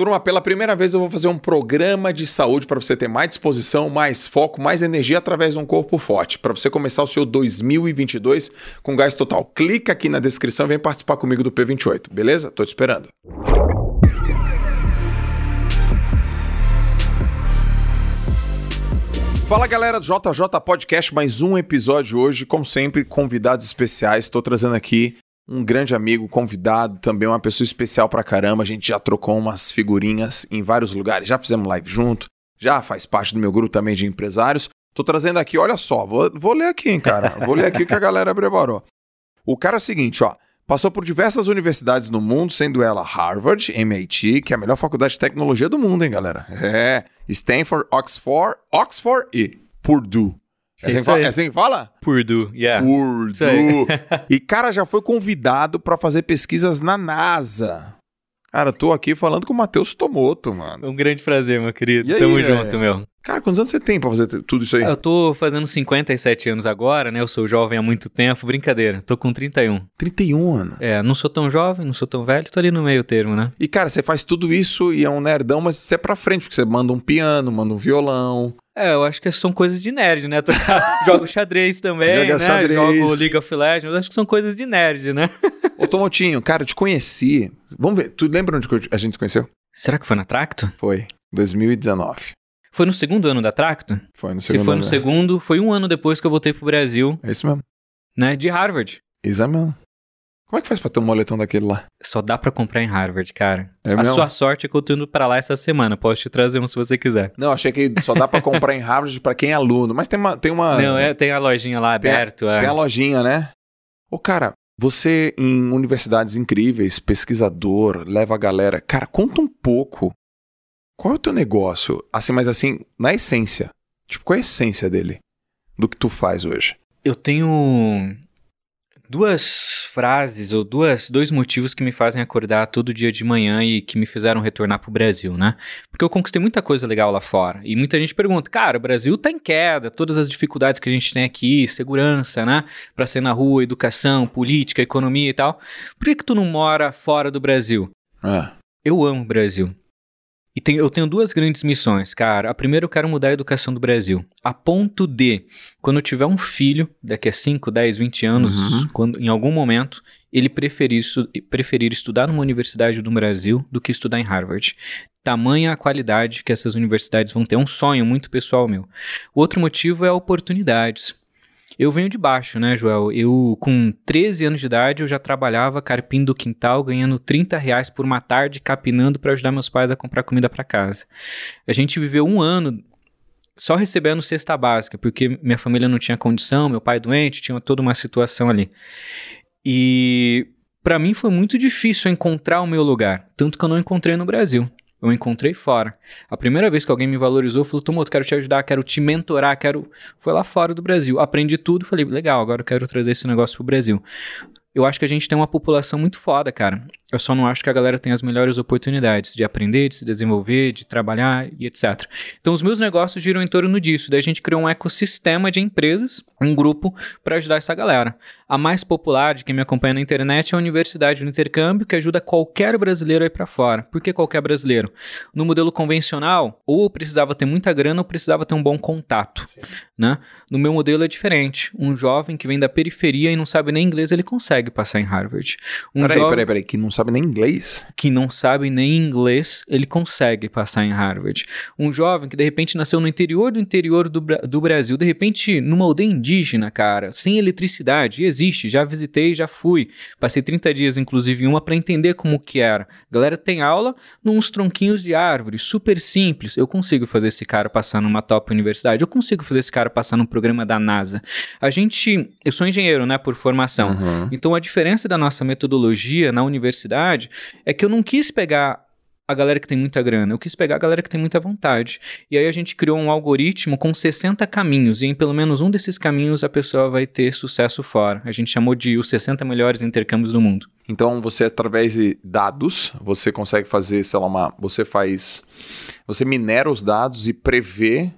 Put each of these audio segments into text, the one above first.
Turma, pela primeira vez eu vou fazer um programa de saúde para você ter mais disposição, mais foco, mais energia através de um corpo forte, para você começar o seu 2022 com gás total. Clica aqui na descrição e vem participar comigo do P28, beleza? Tô te esperando. Fala galera do JJ Podcast, mais um episódio hoje, como sempre, convidados especiais. Estou trazendo aqui um grande amigo, convidado, também uma pessoa especial pra caramba. A gente já trocou umas figurinhas em vários lugares, já fizemos live junto, já faz parte do meu grupo também de empresários. Tô trazendo aqui, olha só, vou, vou ler aqui, hein, cara. Vou ler aqui o que a galera preparou. O cara é o seguinte, ó. Passou por diversas universidades no mundo, sendo ela Harvard, MIT, que é a melhor faculdade de tecnologia do mundo, hein, galera? É. Stanford, Oxford, Oxford e Purdue. É assim, fala, é assim que fala? Purdue, yeah. Purdue. e cara já foi convidado para fazer pesquisas na NASA. Cara, tô aqui falando com o Matheus Tomoto, mano. Um grande prazer, meu querido. Aí, Tamo junto, meu. Cara, quantos anos você tem pra fazer tudo isso aí? Eu tô fazendo 57 anos agora, né? Eu sou jovem há muito tempo. Brincadeira, tô com 31. 31 anos? É, não sou tão jovem, não sou tão velho, tô ali no meio termo, né? E, cara, você faz tudo isso e é um nerdão, mas você é pra frente, porque você manda um piano, manda um violão. É, eu acho que são coisas de nerd, né? Jogo xadrez também, Joga né? Xadrez. Jogo League of Legends, eu acho que são coisas de nerd, né? Ô, Tomotinho, cara, eu te conheci. Vamos ver, tu lembra onde a gente se conheceu? Será que foi na Tracto? Foi, 2019. Foi no segundo ano da Tracto? Foi no segundo Se foi ano, no né? segundo, foi um ano depois que eu voltei pro Brasil, É isso mesmo. né? De Harvard. Isso é mesmo. Como é que faz pra ter um moletom daquele lá? Só dá pra comprar em Harvard, cara. É a mesmo? sua sorte é que eu tô indo pra lá essa semana. Posso te trazer um se você quiser. Não, achei que só dá pra comprar em Harvard pra quem é aluno. Mas tem uma. Tem uma, Não, é, tem a lojinha lá Tem a- aberto. é. tem a lojinha, né? Ô, cara, você em universidades incríveis, pesquisador, leva a galera. Cara, conta um pouco. Qual é o teu negócio? Assim, mas assim, na essência. Tipo, qual é a essência dele? Do que tu faz hoje? Eu tenho duas frases ou duas, dois motivos que me fazem acordar todo dia de manhã e que me fizeram retornar pro Brasil, né? Porque eu conquistei muita coisa legal lá fora. E muita gente pergunta, cara, o Brasil tá em queda, todas as dificuldades que a gente tem aqui, segurança, né? Pra ser na rua, educação, política, economia e tal. Por que, que tu não mora fora do Brasil? Ah, Eu amo o Brasil. E tem- eu tenho duas grandes missões, cara. A primeira, eu quero mudar a educação do Brasil. A ponto de, quando eu tiver um filho, daqui a 5, 10, 20 anos, Uhum. quando, em algum momento, ele preferir, preferir estudar numa universidade do Brasil do que estudar em Harvard. Tamanha a qualidade que essas universidades vão ter. É um sonho muito pessoal meu. O outro motivo é oportunidades. Eu venho de baixo, né, Joel? Eu, com 13 anos de idade, eu já trabalhava carpindo do quintal, ganhando 30 reais por uma tarde, capinando para ajudar meus pais a comprar comida para casa. A gente viveu um ano só recebendo cesta básica, porque minha família não tinha condição, meu pai doente, tinha toda uma situação ali. E para mim foi muito difícil encontrar o meu lugar, tanto que eu não encontrei no Brasil. Eu encontrei fora. A primeira vez que alguém me valorizou, falou: Tomoto, quero te ajudar, quero te mentorar, quero. Foi lá fora do Brasil. Aprendi tudo, falei: legal, agora eu quero trazer esse negócio pro Brasil. Eu acho que a gente tem uma população muito foda, cara. Eu só não acho que a galera tem as melhores oportunidades de aprender, de se desenvolver, de trabalhar e etc. Então, os meus negócios giram em torno disso. Daí a gente criou um ecossistema de empresas, um grupo, para ajudar essa galera. A mais popular de quem me acompanha na internet é a Universidade do Intercâmbio, que ajuda qualquer brasileiro a ir para fora. Por que qualquer brasileiro? No modelo convencional, ou eu precisava ter muita grana ou precisava ter um bom contato. Né? No meu modelo é diferente. Um jovem que vem da periferia e não sabe nem inglês, ele consegue passar em Harvard. Um peraí, jovem peraí, peraí, que não sabe nem inglês? que não sabe nem inglês, ele consegue passar em Harvard. Um jovem que de repente nasceu no interior do interior do, do Brasil, de repente numa aldeia indígena, cara, sem eletricidade, existe, já visitei, já fui. Passei 30 dias, inclusive, em uma para entender como que era. Galera tem aula nos tronquinhos de árvore, super simples. Eu consigo fazer esse cara passar numa top universidade, eu consigo fazer esse cara passar num programa da NASA. A gente, eu sou engenheiro, né, por formação. Uhum. Então a diferença da nossa metodologia na universidade é que eu não quis pegar a galera que tem muita grana, eu quis pegar a galera que tem muita vontade. E aí a gente criou um algoritmo com 60 caminhos, e em pelo menos um desses caminhos a pessoa vai ter sucesso fora. A gente chamou de os 60 melhores intercâmbios do mundo. Então, você, através de dados, você consegue fazer, sei lá, uma. Você faz. Você minera os dados e prevê,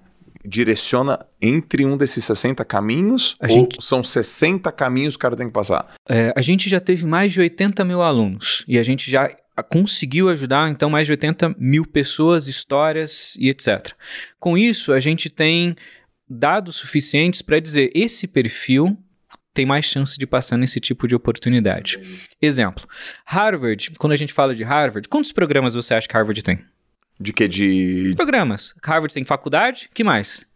direciona entre um desses 60 caminhos? A ou gente- são 60 caminhos que o cara tem que passar? É, a gente já teve mais de 80 mil alunos e a gente já conseguiu ajudar então mais de 80 mil pessoas, histórias e etc. Com isso, a gente tem dados suficientes para dizer esse perfil tem mais chance de passar nesse tipo de oportunidade. Exemplo: Harvard, quando a gente fala de Harvard, quantos programas você acha que Harvard tem? De que? De. Programas. Harvard tem faculdade, que mais?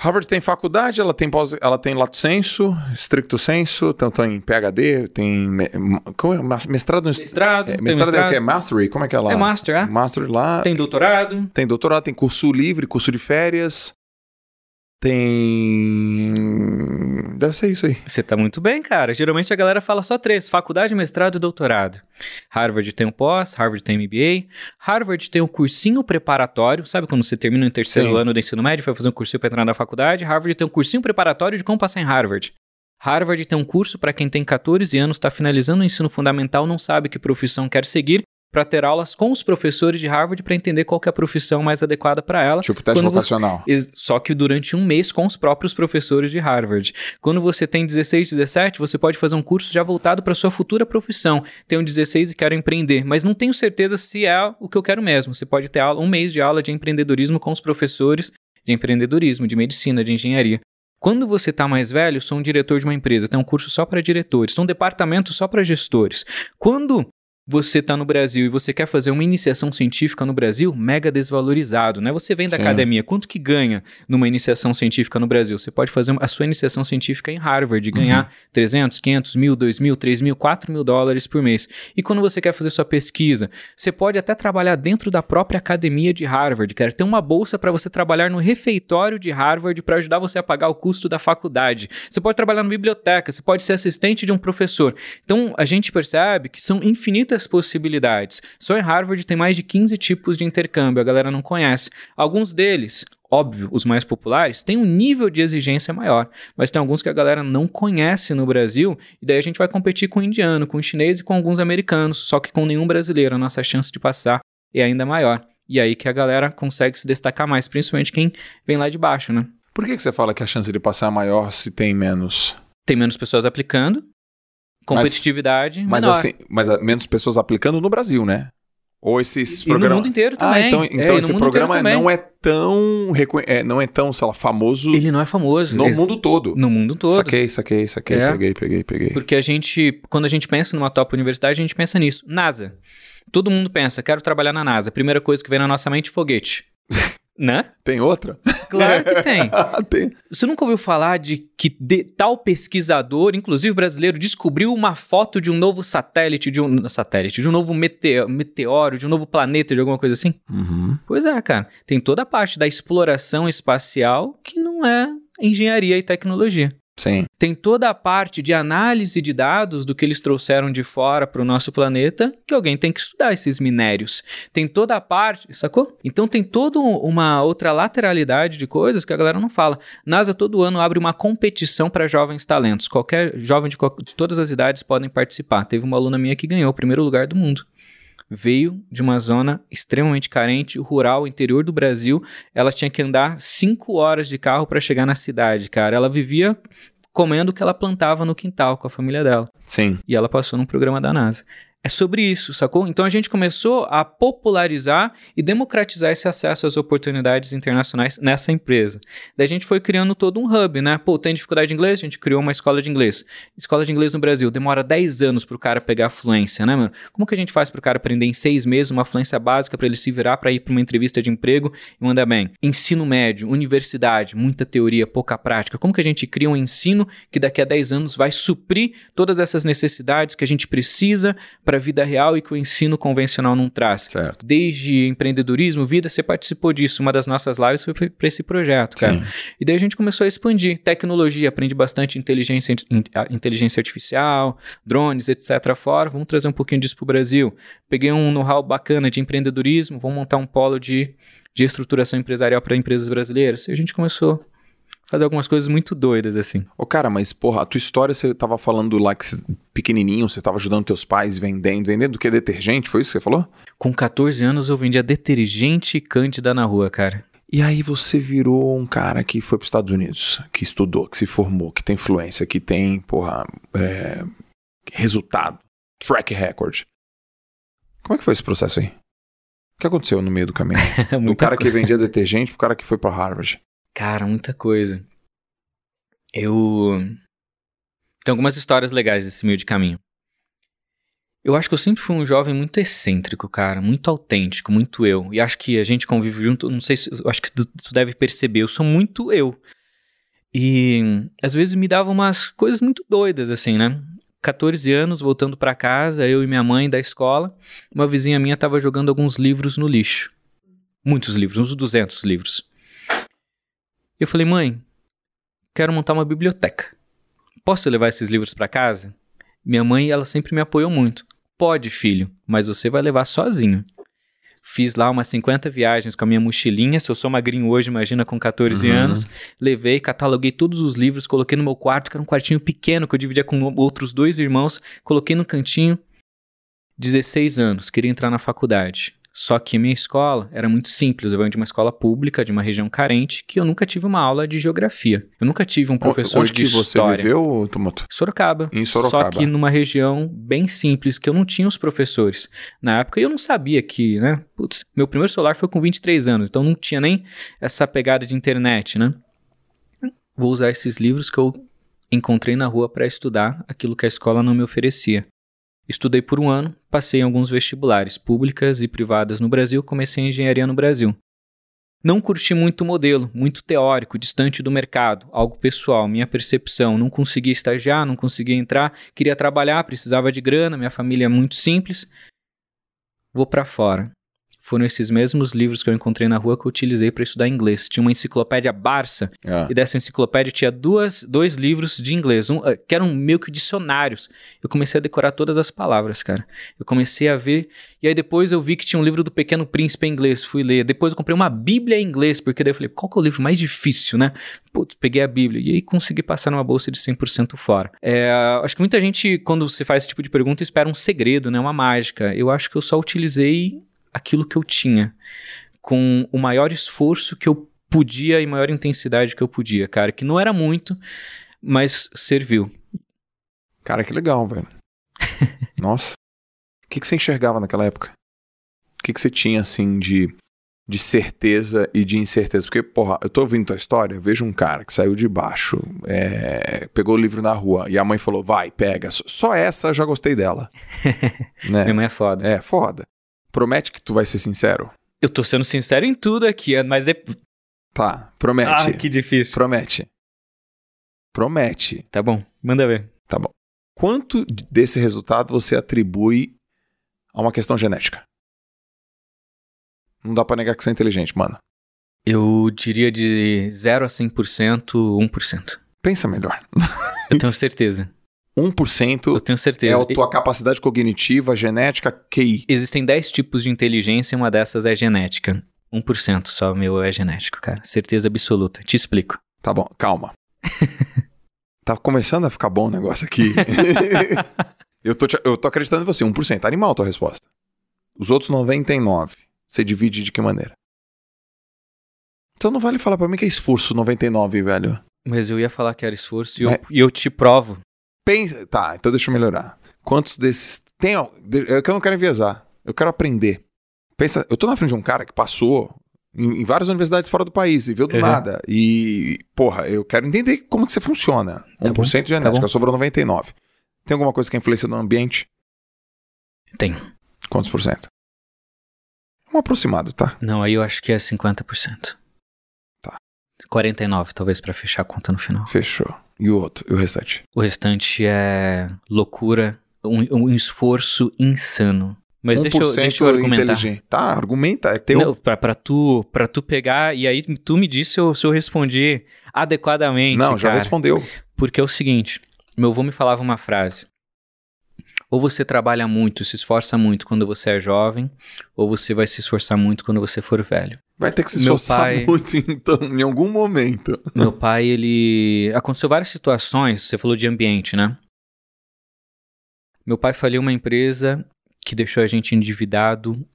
Harvard tem faculdade, ela tem pós, ela tem lato senso, stricto senso, tanto em PhD, tem como é? mestrado no mestrado, é, mestrado, mestrado é o que é mastery, como é que é lá? É master, é? Master lá. Tem doutorado. Tem doutorado, tem curso livre, curso de férias. Tem. Deve ser isso aí. Você tá muito bem, cara. Geralmente a galera fala só três: faculdade, mestrado e doutorado. Harvard tem um pós, Harvard tem MBA. Harvard tem um cursinho preparatório. Sabe quando você termina o terceiro Sim. ano do ensino médio vai fazer um cursinho para entrar na faculdade? Harvard tem um cursinho preparatório de como passar em Harvard. Harvard tem um curso para quem tem 14 anos, está finalizando o ensino fundamental, não sabe que profissão quer seguir para ter aulas com os professores de Harvard para entender qual é a profissão mais adequada para ela. Tipo teste vocacional. Você... Só que durante um mês com os próprios professores de Harvard. Quando você tem 16, 17, você pode fazer um curso já voltado para sua futura profissão. Tenho 16 e quero empreender, mas não tenho certeza se é o que eu quero mesmo. Você pode ter um mês de aula de empreendedorismo com os professores de empreendedorismo, de medicina, de engenharia. Quando você está mais velho, sou um diretor de uma empresa, tem um curso só para diretores, tem um departamento só para gestores. Quando você está no Brasil e você quer fazer uma iniciação científica no Brasil, mega desvalorizado, né? Você vem da Sim. academia, quanto que ganha numa iniciação científica no Brasil? Você pode fazer a sua iniciação científica em Harvard e ganhar uhum. 300, 500, mil, 2 mil, 3 mil, 4 mil dólares por mês. E quando você quer fazer sua pesquisa, você pode até trabalhar dentro da própria academia de Harvard, quer ter uma bolsa para você trabalhar no refeitório de Harvard para ajudar você a pagar o custo da faculdade. Você pode trabalhar na biblioteca, você pode ser assistente de um professor. Então, a gente percebe que são infinitas muitas possibilidades. Só em Harvard tem mais de 15 tipos de intercâmbio, a galera não conhece. Alguns deles, óbvio, os mais populares, têm um nível de exigência maior, mas tem alguns que a galera não conhece no Brasil, e daí a gente vai competir com o indiano, com o chinês e com alguns americanos, só que com nenhum brasileiro, a nossa chance de passar é ainda maior. E aí que a galera consegue se destacar mais, principalmente quem vem lá de baixo, né? Por que, que você fala que a chance de passar é maior se tem menos? Tem menos pessoas aplicando, competitividade mas, menor. Mas, assim, mas menos pessoas aplicando no Brasil, né? Ou esses programas. no mundo inteiro ah, também. Ah, então, então é, esse programa não é tão. É, não é tão, sei lá, famoso. Ele não é famoso. No mundo todo. No mundo todo. Saquei, saquei, saquei. É. Peguei, peguei, peguei. Porque a gente, quando a gente pensa numa top universidade, a gente pensa nisso. NASA. Todo mundo pensa, quero trabalhar na NASA. Primeira coisa que vem na nossa mente, foguete. Né? Tem outra? Claro que tem. tem. Você nunca ouviu falar de que de, tal pesquisador, inclusive brasileiro, descobriu uma foto de um novo satélite, de um satélite, de um novo meteoro, meteoro de um novo planeta, de alguma coisa assim? Uhum. Pois é, cara. Tem toda a parte da exploração espacial que não é engenharia e tecnologia. Sim. Tem toda a parte de análise de dados do que eles trouxeram de fora para o nosso planeta, que alguém tem que estudar esses minérios. Tem toda a parte, sacou? Então tem toda uma outra lateralidade de coisas que a galera não fala. NASA todo ano abre uma competição para jovens talentos. Qualquer jovem de, de todas as idades podem participar. Teve uma aluna minha que ganhou o primeiro lugar do mundo veio de uma zona extremamente carente, rural, interior do Brasil. Ela tinha que andar cinco horas de carro para chegar na cidade, cara. Ela vivia comendo o que ela plantava no quintal com a família dela. Sim. E ela passou num programa da NASA. É sobre isso, sacou? Então a gente começou a popularizar e democratizar esse acesso às oportunidades internacionais nessa empresa. Daí a gente foi criando todo um hub, né? Pô, tem dificuldade de inglês? A gente criou uma escola de inglês. Escola de inglês no Brasil demora 10 anos pro cara pegar fluência, né, mano? Como que a gente faz pro cara aprender em 6 meses uma fluência básica para ele se virar para ir para uma entrevista de emprego e mandar bem? Ensino médio, universidade, muita teoria, pouca prática. Como que a gente cria um ensino que daqui a 10 anos vai suprir todas essas necessidades que a gente precisa para a vida real e que o ensino convencional não traz. Certo. Desde empreendedorismo, vida, você participou disso. Uma das nossas lives foi para esse projeto, cara. Sim. E daí a gente começou a expandir. Tecnologia, aprendi bastante inteligência, inteligência artificial, drones, etc. fora. Vamos trazer um pouquinho disso para o Brasil. Peguei um know-how bacana de empreendedorismo, vamos montar um polo de, de estruturação empresarial para empresas brasileiras. E a gente começou fazer algumas coisas muito doidas, assim. Ô, cara, mas, porra, a tua história, você tava falando lá que pequenininho, você tava ajudando teus pais vendendo, vendendo o que? Detergente, foi isso que você falou? Com 14 anos eu vendia detergente e cândida na rua, cara. E aí você virou um cara que foi para os Estados Unidos, que estudou, que se formou, que tem influência, que tem, porra, é, resultado, track record. Como é que foi esse processo aí? O que aconteceu no meio do caminho? do cara que vendia detergente pro cara que foi pra Harvard. Cara, muita coisa. Eu. Tem algumas histórias legais desse meio de caminho. Eu acho que eu sempre fui um jovem muito excêntrico, cara, muito autêntico, muito eu. E acho que a gente convive junto, não sei se. Acho que tu, tu deve perceber, eu sou muito eu. E às vezes me dava umas coisas muito doidas, assim, né? 14 anos, voltando pra casa, eu e minha mãe da escola, uma vizinha minha tava jogando alguns livros no lixo. Muitos livros, uns 200 livros. Eu falei, mãe, quero montar uma biblioteca. Posso levar esses livros pra casa? Minha mãe, ela sempre me apoiou muito. Pode, filho, mas você vai levar sozinho. Fiz lá umas 50 viagens com a minha mochilinha. Se eu sou magrinho hoje, imagina com 14 Uhum. anos. Levei, cataloguei todos os livros, coloquei no meu quarto, que era um quartinho pequeno que eu dividia com outros dois irmãos. Coloquei no cantinho. 16 anos, queria entrar na faculdade. Só que minha escola era muito simples. Eu venho de uma escola pública, de uma região carente, que eu nunca tive uma aula de geografia. Eu nunca tive um professor Onde de que você história. viveu, Tomoto? Sorocaba. Em Sorocaba. Só que numa região bem simples, que eu não tinha os professores. Na época eu não sabia que, né? Putz, meu primeiro celular foi com 23 anos, então não tinha nem essa pegada de internet, né? Vou usar esses livros que eu encontrei na rua para estudar aquilo que a escola não me oferecia. Estudei por um ano, passei em alguns vestibulares, públicas e privadas no Brasil, comecei engenharia no Brasil. Não curti muito o modelo, muito teórico, distante do mercado, algo pessoal, minha percepção. Não conseguia estagiar, não conseguia entrar, queria trabalhar, precisava de grana, minha família é muito simples. Vou para fora. Foram esses mesmos livros que eu encontrei na rua que eu utilizei para estudar inglês. Tinha uma enciclopédia Barça, Ah. e dessa enciclopédia tinha duas, dois livros de inglês, um, eh, que eram meio que dicionários. Eu comecei a decorar todas as palavras, cara. Eu comecei a ver, e aí depois eu vi que tinha um livro do Pequeno Príncipe em inglês, fui ler. Depois eu comprei uma Bíblia em inglês, porque daí eu falei, qual que é o livro mais difícil, né? Putz, peguei a Bíblia, e aí consegui passar numa bolsa de 100% fora. É, acho que muita gente, quando você faz esse tipo de pergunta, espera um segredo, né? Uma mágica. Eu acho que eu só utilizei aquilo que eu tinha, com o maior esforço que eu podia e maior intensidade que eu podia, cara. Que não era muito, mas serviu. Cara, que legal, velho. Nossa. O que, que você enxergava naquela época? O que, que você tinha, assim, de, de certeza e de incerteza? Porque, porra, eu tô ouvindo tua história, vejo um cara que saiu de baixo, é, pegou o livro na rua e a mãe falou, vai, pega. Só- Só essa eu já gostei dela. né? Minha mãe é foda. É, foda. Promete que tu vai ser sincero? Eu tô sendo sincero em tudo aqui, mas depois. Tá, promete. Ah, que difícil. Promete. Promete. Tá bom, manda ver. Quanto desse resultado você atribui a uma questão genética? Não dá pra negar que você é inteligente, mano. Eu diria de 0 a 100%, 1%. Pensa melhor. Eu tenho certeza. 1% Eu tenho é certeza. a tua capacidade cognitiva, genética, QI. Existem 10 tipos de inteligência e uma dessas é genética. 1% só meu é genético, cara. Certeza absoluta. Te explico. Tá bom, calma. tá começando a ficar bom o negócio aqui. eu, tô te- eu tô acreditando em você, 1%. Animal a tua resposta. Os outros 99%. Você divide de que maneira? Então não vale falar pra mim que é esforço 99, velho. Mas eu ia falar que era esforço e eu, Mas- e eu te provo. Pensa. Tá, então deixa eu melhorar. Quantos desses. Tem. É que eu não quero enviesar. Eu quero aprender. Pensa, eu tô na frente de um cara que passou em, em várias universidades fora do país e veio do Uhum. nada. E, porra, eu quero entender como que você funciona. Tá 1% de genética, bom. sobrou 99%. Tem alguma coisa que influencia no ambiente? Tem. Quantos por cento? Um aproximado, tá? Não, aí eu acho que é 50%. Tá. 49, talvez, pra fechar a conta no final. Fechou. E o outro? E o restante? O restante é loucura, um, um esforço insano. Mas deixa eu, deixa eu argumentar. inteligente. Tá, argumenta. É teu. Não, pra, pra, tu, pra tu pegar, e aí tu me disse se eu, se eu respondi adequadamente. Não, já cara. respondeu. Porque é o seguinte: meu avô me falava uma frase. Ou você trabalha muito, se esforça muito quando você é jovem, ou você vai se esforçar muito quando você for velho. Vai ter que se esforçar pai- muito, então, em algum momento. Meu pai, ele. Aconteceu várias situações, você falou de ambiente, né? Meu pai faliu uma empresa que deixou a gente endividado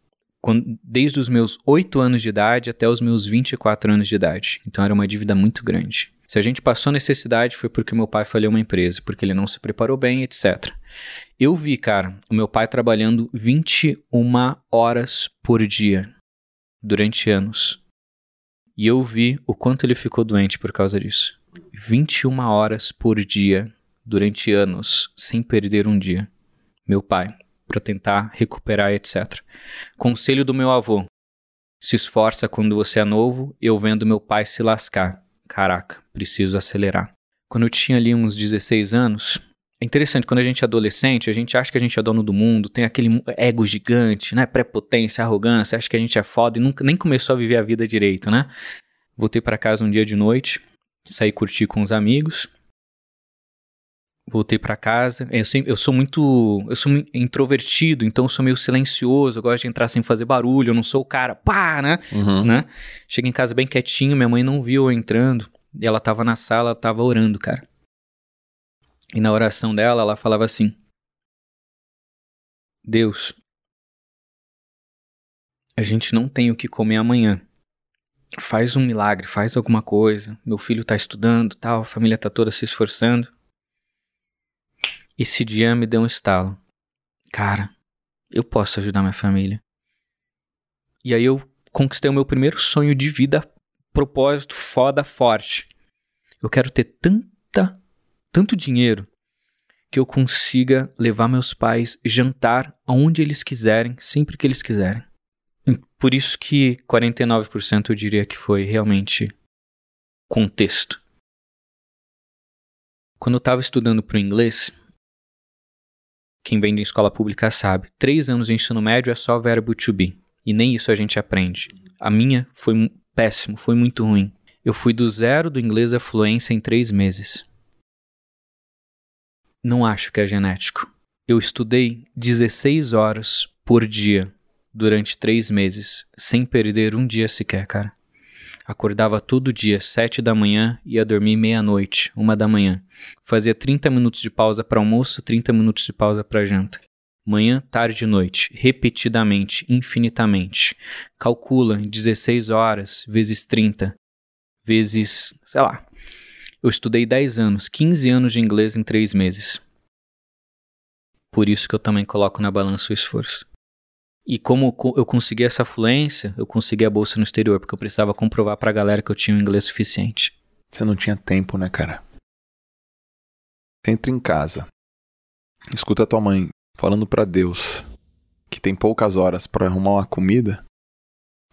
quando, desde os meus 8 anos de idade até os meus 24 anos de idade. Então era uma dívida muito grande. Se a gente passou necessidade foi porque meu pai falhou uma empresa, porque ele não se preparou bem, etc. Eu vi, cara, o meu pai trabalhando 21 horas por dia durante anos. E eu vi o quanto ele ficou doente por causa disso. 21 horas por dia durante anos, sem perder um dia. Meu pai, para tentar recuperar, etc. Conselho do meu avô: se esforça quando você é novo, eu vendo meu pai se lascar. Caraca, preciso acelerar. Quando eu tinha ali uns 16 anos, é interessante, quando a gente é adolescente, a gente acha que a gente é dono do mundo, tem aquele ego gigante, né? Prepotência, arrogância, acha que a gente é foda e nunca nem começou a viver a vida direito, né? Voltei para casa um dia de noite, saí curtir com os amigos. Voltei para casa. Eu, sempre, eu sou muito. Eu sou introvertido, então eu sou meio silencioso. Eu gosto de entrar sem fazer barulho. Eu não sou o cara, pá, né? Uhum. né? Cheguei em casa bem quietinho. Minha mãe não viu eu entrando. E ela tava na sala, ela tava orando, cara. E na oração dela, ela falava assim: Deus, a gente não tem o que comer amanhã. Faz um milagre, faz alguma coisa. Meu filho tá estudando, tal, a família tá toda se esforçando. Esse dia me deu um estalo. Cara, eu posso ajudar minha família. E aí eu conquistei o meu primeiro sonho de vida, propósito foda forte. Eu quero ter tanta, tanto dinheiro que eu consiga levar meus pais jantar aonde eles quiserem, sempre que eles quiserem. Por isso que 49% eu diria que foi realmente contexto. Quando eu estava estudando para o inglês, quem vem de escola pública sabe, três anos de ensino médio é só verbo to be. E nem isso a gente aprende. A minha foi péssimo, foi muito ruim. Eu fui do zero do inglês à fluência em três meses. Não acho que é genético. Eu estudei 16 horas por dia durante três meses, sem perder um dia sequer, cara. Acordava todo dia, sete da manhã, ia dormir meia-noite, uma da manhã. Fazia 30 minutos de pausa para almoço, 30 minutos de pausa para janta. Manhã, tarde e noite, repetidamente, infinitamente. Calcula 16 horas vezes 30, vezes, sei lá. Eu estudei 10 anos, 15 anos de inglês em 3 meses. Por isso que eu também coloco na balança o esforço. E como eu consegui essa fluência, eu consegui a bolsa no exterior, porque eu precisava comprovar pra galera que eu tinha um inglês suficiente. Você não tinha tempo, né, cara? Entra em casa. Escuta a tua mãe falando para Deus que tem poucas horas para arrumar uma comida.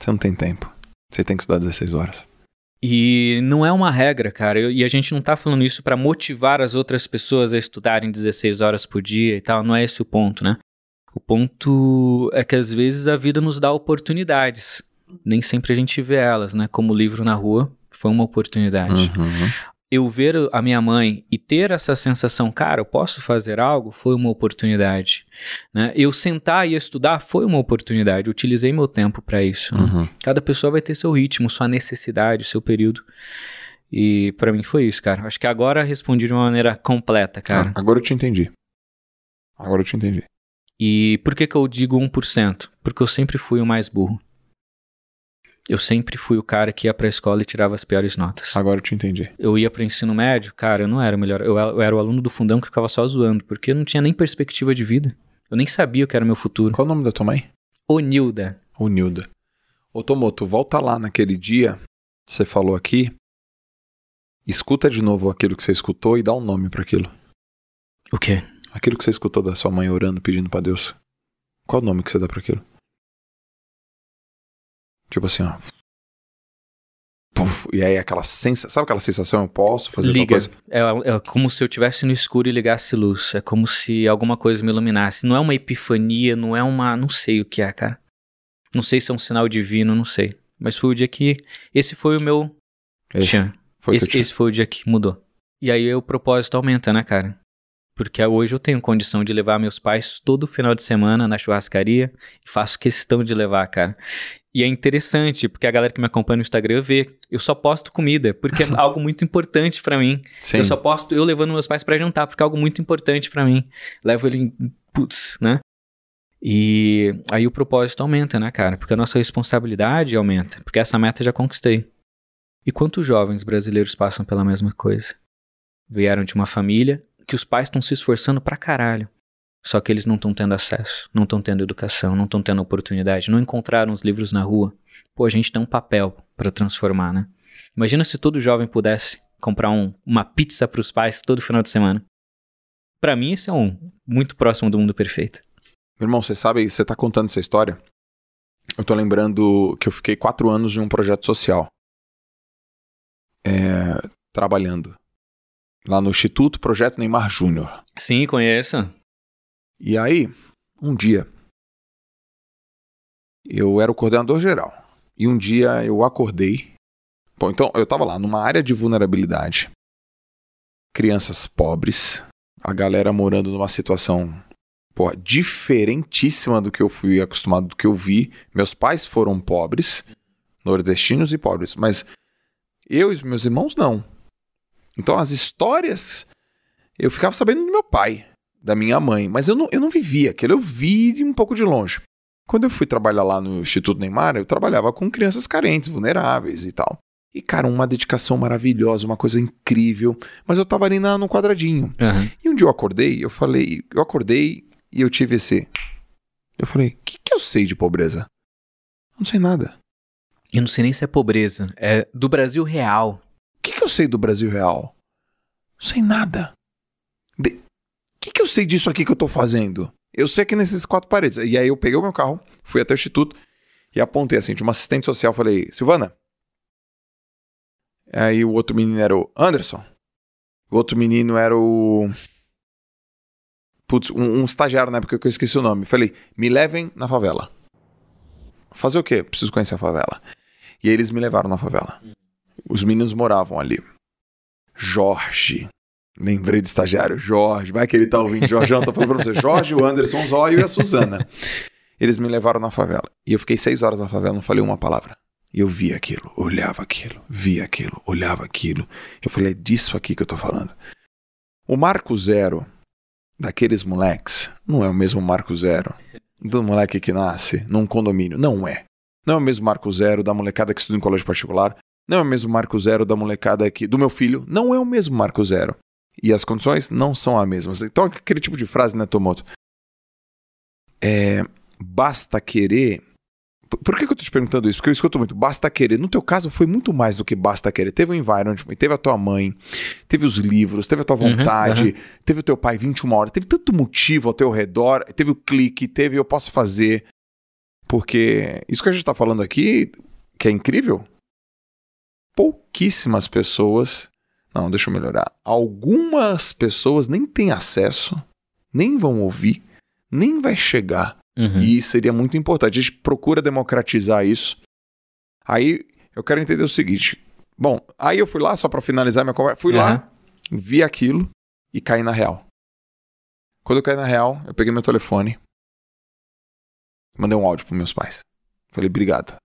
Você não tem tempo. Você tem que estudar 16 horas. E não é uma regra, cara. E a gente não tá falando isso para motivar as outras pessoas a estudarem 16 horas por dia e tal. Não é esse o ponto, né? O ponto é que às vezes a vida nos dá oportunidades. Nem sempre a gente vê elas, né? Como o livro na rua foi uma oportunidade. Uhum. Eu ver a minha mãe e ter essa sensação, cara, eu posso fazer algo, foi uma oportunidade. Né? Eu sentar e estudar foi uma oportunidade. Eu utilizei meu tempo para isso. Né? Uhum. Cada pessoa vai ter seu ritmo, sua necessidade, seu período. E para mim foi isso, cara. Acho que agora respondi de uma maneira completa, cara. Ah, agora eu te entendi. Agora eu te entendi. E por que, que eu digo 1%? Porque eu sempre fui o mais burro. Eu sempre fui o cara que ia pra escola e tirava as piores notas. Agora eu te entendi. Eu ia pro ensino médio, cara, eu não era o melhor. Eu, eu era o aluno do fundão que ficava só zoando, porque eu não tinha nem perspectiva de vida. Eu nem sabia o que era meu futuro. Qual o nome da tua mãe? Onilda. Onilda. Ô Tomoto, volta lá naquele dia que você falou aqui. Escuta de novo aquilo que você escutou e dá um nome para aquilo. O quê? Aquilo que você escutou da sua mãe orando, pedindo para Deus. Qual o nome que você dá para aquilo? Tipo assim, ó. Puf, e aí aquela sensação. Sabe aquela sensação? Eu posso fazer Liga. coisa? É, é como se eu estivesse no escuro e ligasse luz. É como se alguma coisa me iluminasse. Não é uma epifania, não é uma. Não sei o que é, cara. Não sei se é um sinal divino, não sei. Mas foi o dia que. Esse foi o meu. Esse, Tchan. foi esse, tchan. esse foi o dia que mudou. E aí o propósito aumenta, né, cara? Porque hoje eu tenho condição de levar meus pais todo final de semana na churrascaria e faço questão de levar, cara. E é interessante, porque a galera que me acompanha no Instagram vê, eu só posto comida, porque é algo muito importante pra mim. Sim. Eu só posto eu levando meus pais pra jantar, porque é algo muito importante pra mim. Levo ele em. Putz, né? E aí o propósito aumenta, né, cara? Porque a nossa responsabilidade aumenta, porque essa meta já conquistei. E quantos jovens brasileiros passam pela mesma coisa? Vieram de uma família que os pais estão se esforçando pra caralho. Só que eles não estão tendo acesso, não estão tendo educação, não estão tendo oportunidade, não encontraram os livros na rua. Pô, a gente tem um papel para transformar, né? Imagina se todo jovem pudesse comprar um, uma pizza para os pais todo final de semana. Para mim, isso é um muito próximo do mundo perfeito. Meu irmão, você sabe, você tá contando essa história. Eu tô lembrando que eu fiquei quatro anos em um projeto social. É, trabalhando. Lá no Instituto Projeto Neymar Júnior. Sim, conheço. E aí, um dia, eu era o coordenador geral. E um dia eu acordei. Bom, então eu tava lá numa área de vulnerabilidade. Crianças pobres, a galera morando numa situação pô, diferentíssima do que eu fui acostumado, do que eu vi. Meus pais foram pobres, nordestinos e pobres, mas eu e os meus irmãos não. Então as histórias eu ficava sabendo do meu pai, da minha mãe, mas eu não, eu não vivia aquilo, eu vi um pouco de longe. Quando eu fui trabalhar lá no Instituto Neymar, eu trabalhava com crianças carentes, vulneráveis e tal. E, cara, uma dedicação maravilhosa, uma coisa incrível. Mas eu tava ali na, no quadradinho. Uhum. E um dia eu acordei, eu falei, eu acordei e eu tive esse. Eu falei, o que, que eu sei de pobreza? Não sei nada. Eu não sei nem se é pobreza. É do Brasil real. O que, que eu sei do Brasil real? Não sei nada. O que, que eu sei disso aqui que eu tô fazendo? Eu sei que nesses quatro paredes. E aí eu peguei o meu carro, fui até o instituto e apontei assim, de uma assistente social, falei, Silvana. Aí o outro menino era o Anderson. O outro menino era o. Putz, um, um estagiário na época que eu esqueci o nome. Falei, me levem na favela. Fazer o quê? Preciso conhecer a favela. E eles me levaram na favela. Os meninos moravam ali. Jorge. Lembrei de estagiário. Jorge. Vai que ele tá ouvindo. Jorgeão, tô falando pra você. Jorge, o Anderson Zóio e a Suzana. Eles me levaram na favela. E eu fiquei seis horas na favela, não falei uma palavra. E eu via aquilo, olhava aquilo, via aquilo, olhava aquilo. Eu falei, é disso aqui que eu tô falando. O marco zero daqueles moleques não é o mesmo marco zero do moleque que nasce num condomínio. Não é. Não é o mesmo marco zero da molecada que estuda em colégio particular. Não é o mesmo marco zero da molecada aqui do meu filho. Não é o mesmo marco zero. E as condições não são as mesmas. Então, aquele tipo de frase, né, Tomoto? É, basta querer. Por que, que eu tô te perguntando isso? Porque eu escuto muito, basta querer. No teu caso, foi muito mais do que basta querer. Teve o environment, teve a tua mãe, teve os livros, teve a tua vontade, uhum, uhum. teve o teu pai 21 horas, teve tanto motivo ao teu redor, teve o clique, teve eu posso fazer. Porque isso que a gente tá falando aqui, que é incrível, pouquíssimas pessoas. Não, deixa eu melhorar. Algumas pessoas nem têm acesso, nem vão ouvir, nem vai chegar. Uhum. E seria muito importante. A gente procura democratizar isso. Aí eu quero entender o seguinte. Bom, aí eu fui lá, só para finalizar minha conversa, fui uhum. lá, vi aquilo e caí na real. Quando eu caí na real, eu peguei meu telefone, mandei um áudio para meus pais. Falei, obrigado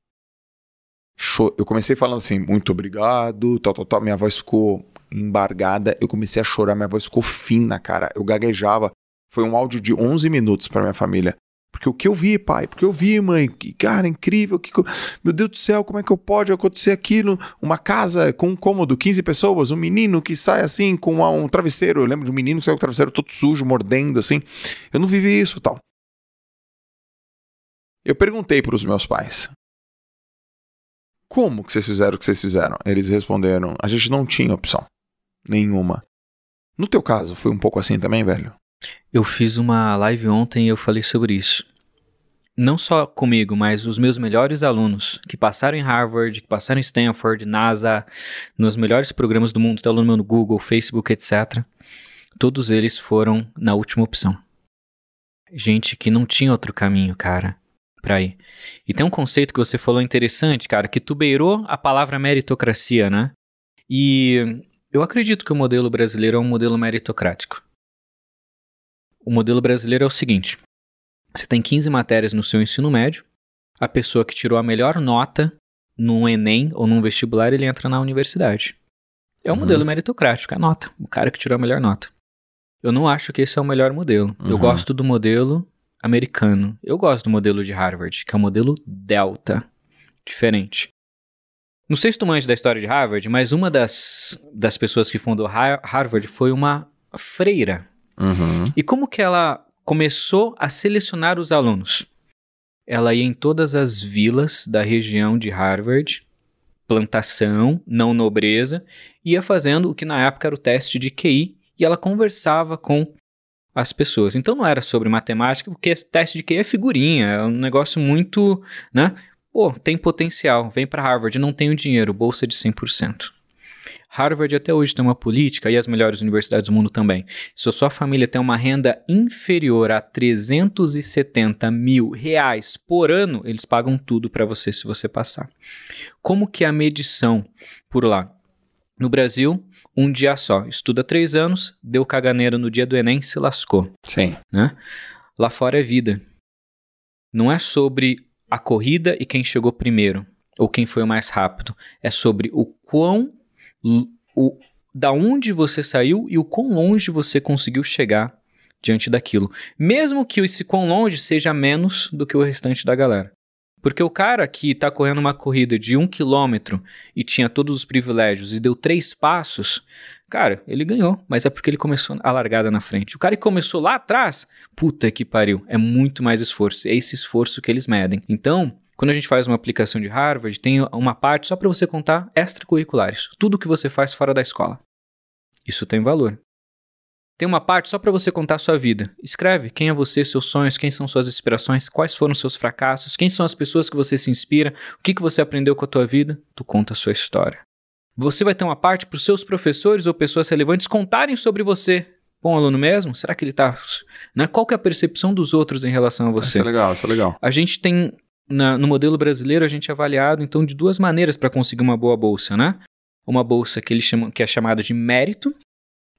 eu comecei falando assim, muito obrigado, tal, tal, tal. Minha voz ficou embargada, eu comecei a chorar, minha voz ficou fina, cara. Eu gaguejava. Foi um áudio de 11 minutos para minha família. Porque o que eu vi, pai? Porque eu vi, mãe. Que, cara, incrível. Que, meu Deus do céu, como é que eu pode acontecer aquilo? Uma casa com um cômodo, 15 pessoas, um menino que sai assim com um travesseiro. Eu lembro de um menino que saiu com o travesseiro todo sujo, mordendo assim. Eu não vivi isso tal. Eu perguntei para os meus pais: como que vocês fizeram o que vocês fizeram? Eles responderam: a gente não tinha opção nenhuma. No teu caso, foi um pouco assim também, velho? Eu fiz uma live ontem e eu falei sobre isso. Não só comigo, mas os meus melhores alunos que passaram em Harvard, que passaram em Stanford, NASA, nos melhores programas do mundo, tá aluno no Google, Facebook, etc. Todos eles foram na última opção. Gente que não tinha outro caminho, cara para ir. E tem um conceito que você falou interessante, cara, que tu beirou a palavra meritocracia, né? E eu acredito que o modelo brasileiro é um modelo meritocrático. O modelo brasileiro é o seguinte: você tem 15 matérias no seu ensino médio, a pessoa que tirou a melhor nota num Enem ou num vestibular, ele entra na universidade. É um uhum. modelo meritocrático, a nota, o cara que tirou a melhor nota. Eu não acho que esse é o melhor modelo. Uhum. Eu gosto do modelo americano. Eu gosto do modelo de Harvard, que é o modelo Delta. Diferente. Não sei se tu manja da história de Harvard, mas uma das, das pessoas que fundou Harvard foi uma freira. Uhum. E como que ela começou a selecionar os alunos? Ela ia em todas as vilas da região de Harvard, plantação, não nobreza, ia fazendo o que na época era o teste de QI, e ela conversava com as pessoas. Então não era sobre matemática, porque teste de QI é figurinha, é um negócio muito, né? Pô, tem potencial, vem para Harvard, não tenho dinheiro, bolsa de 100%. Harvard até hoje tem uma política, e as melhores universidades do mundo também. Se a sua família tem uma renda inferior a 370 mil reais por ano, eles pagam tudo para você se você passar. Como que é a medição por lá? No Brasil, um dia só. Estuda três anos, deu caganeira no dia do Enem, se lascou. Sim. Né? Lá fora é vida. Não é sobre a corrida e quem chegou primeiro, ou quem foi o mais rápido. É sobre o quão. O, da onde você saiu e o quão longe você conseguiu chegar diante daquilo. Mesmo que esse quão longe seja menos do que o restante da galera. Porque o cara que está correndo uma corrida de um quilômetro e tinha todos os privilégios e deu três passos, cara, ele ganhou. Mas é porque ele começou a largada na frente. O cara que começou lá atrás, puta que pariu, é muito mais esforço. É esse esforço que eles medem. Então, quando a gente faz uma aplicação de Harvard, tem uma parte só para você contar extracurriculares. Tudo que você faz fora da escola. Isso tem valor. Tem uma parte só para você contar a sua vida. Escreve quem é você, seus sonhos, quem são suas inspirações, quais foram seus fracassos, quem são as pessoas que você se inspira, o que, que você aprendeu com a tua vida. Tu conta a sua história. Você vai ter uma parte para os seus professores ou pessoas relevantes contarem sobre você. Bom aluno mesmo? Será que ele está... Né? Qual que é a percepção dos outros em relação a você? Isso é legal, isso é legal. A gente tem, na, no modelo brasileiro, a gente é avaliado, então, de duas maneiras para conseguir uma boa bolsa, né? Uma bolsa que, eles chamam, que é chamada de mérito,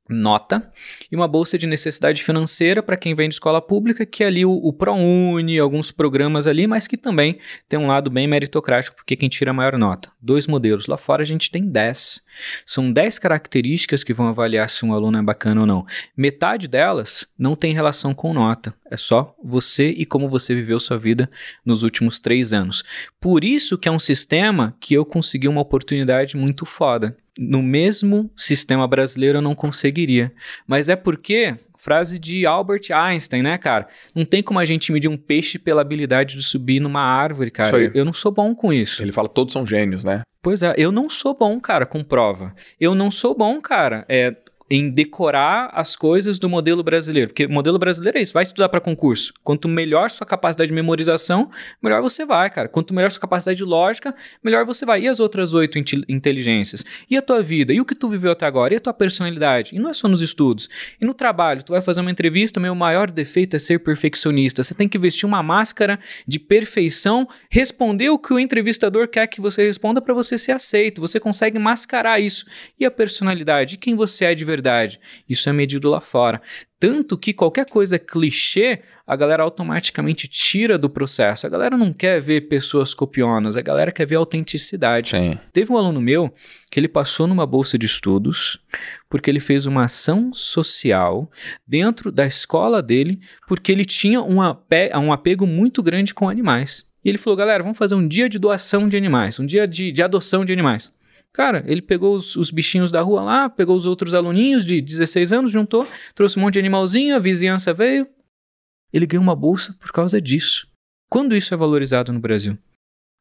nota e uma bolsa de necessidade financeira para quem vem de escola pública, que é ali o, o ProUni, alguns programas ali, mas que também tem um lado bem meritocrático, porque quem tira a maior nota. Dois modelos. Lá fora a gente tem 10. São 10 características que vão avaliar se um aluno é bacana ou não. Metade delas não tem relação com nota. É só você e como você viveu sua vida nos últimos três anos. Por isso que é um sistema que eu consegui uma oportunidade muito foda no mesmo sistema brasileiro eu não conseguiria. Mas é porque frase de Albert Einstein, né, cara? Não tem como a gente medir um peixe pela habilidade de subir numa árvore, cara. Eu, eu não sou bom com isso. Ele fala todos são gênios, né? Pois é, eu não sou bom, cara, com prova. Eu não sou bom, cara, é, em decorar as coisas do modelo brasileiro. Porque o modelo brasileiro é isso, vai estudar para concurso. Quanto melhor sua capacidade de memorização, melhor você vai, cara. Quanto melhor sua capacidade de lógica, melhor você vai. E as outras oito inteligências? E a tua vida? E o que tu viveu até agora? E a tua personalidade? E não é só nos estudos. E no trabalho, tu vai fazer uma entrevista, meu maior defeito é ser perfeccionista. Você tem que vestir uma máscara de perfeição, responder o que o entrevistador quer que você responda para você ser aceito. Você consegue mascarar isso. E a personalidade? E quem você é de verdade? Verdade. Isso é medido lá fora. Tanto que qualquer coisa clichê, a galera automaticamente tira do processo. A galera não quer ver pessoas copionas, a galera quer ver autenticidade. Sim. Teve um aluno meu que ele passou numa bolsa de estudos porque ele fez uma ação social dentro da escola dele, porque ele tinha um, ape um apego muito grande com animais. E ele falou, galera, vamos fazer um dia de doação de animais, um dia de, de adoção de animais. Cara, ele pegou os, os, bichinhos da rua lá, pegou os outros aluninhos de 16 anos, juntou, trouxe um monte de animalzinho, a vizinhança veio. Ele ganhou uma bolsa por causa disso. Quando isso é valorizado no Brasil?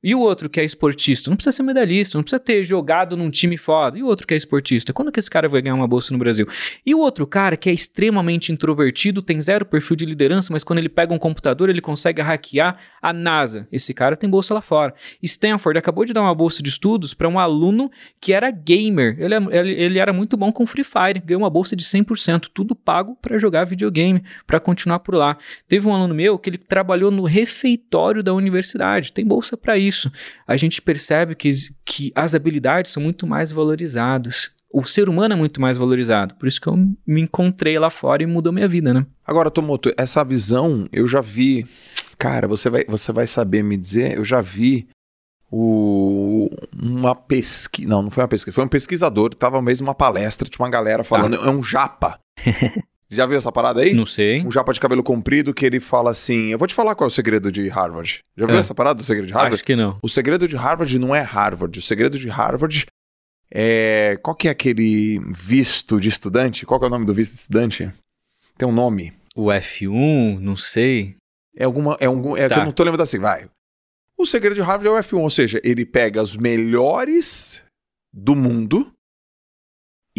E o outro que é esportista? Não precisa ser medalhista, não precisa ter jogado num time foda. E o outro que é esportista? Quando que esse cara vai ganhar uma bolsa no Brasil? E o outro cara que é extremamente introvertido, tem zero perfil de liderança, mas quando ele pega um computador ele consegue hackear a NASA. Esse cara tem bolsa lá fora. Stanford acabou de dar uma bolsa de estudos para um aluno que era gamer. Ele, é, ele, ele, era muito bom com Free Fire, ganhou uma bolsa de 100%, tudo pago para jogar videogame, para continuar por lá. Teve um aluno meu que ele trabalhou no refeitório da universidade, tem bolsa para ir isso, a gente percebe que, que as habilidades são muito mais valorizadas. O ser humano é muito mais valorizado. Por isso que eu me encontrei lá fora e mudou minha vida, né? Agora, Tomoto, essa visão eu já vi. Cara, você vai, você vai saber me dizer, eu já vi o, uma pesquisa. Não, não foi uma pesquisa, foi um pesquisador, estava mesmo uma palestra, tinha uma galera falando, tá. é um japa. Já viu essa parada aí? Não sei. Um japa de cabelo comprido que ele fala assim: Eu vou te falar qual é o segredo de Harvard. Já viu É. essa parada do segredo de Harvard? Acho que não. O segredo de Harvard não é Harvard. O segredo de Harvard é. Qual que é aquele visto de estudante? Qual que é o nome do visto de estudante? Tem um nome. O F1, não sei. É alguma. É, algum, é que Tá. eu não tô lembrando assim, vai. O segredo de Harvard é o F1, ou seja, ele pega os melhores do mundo.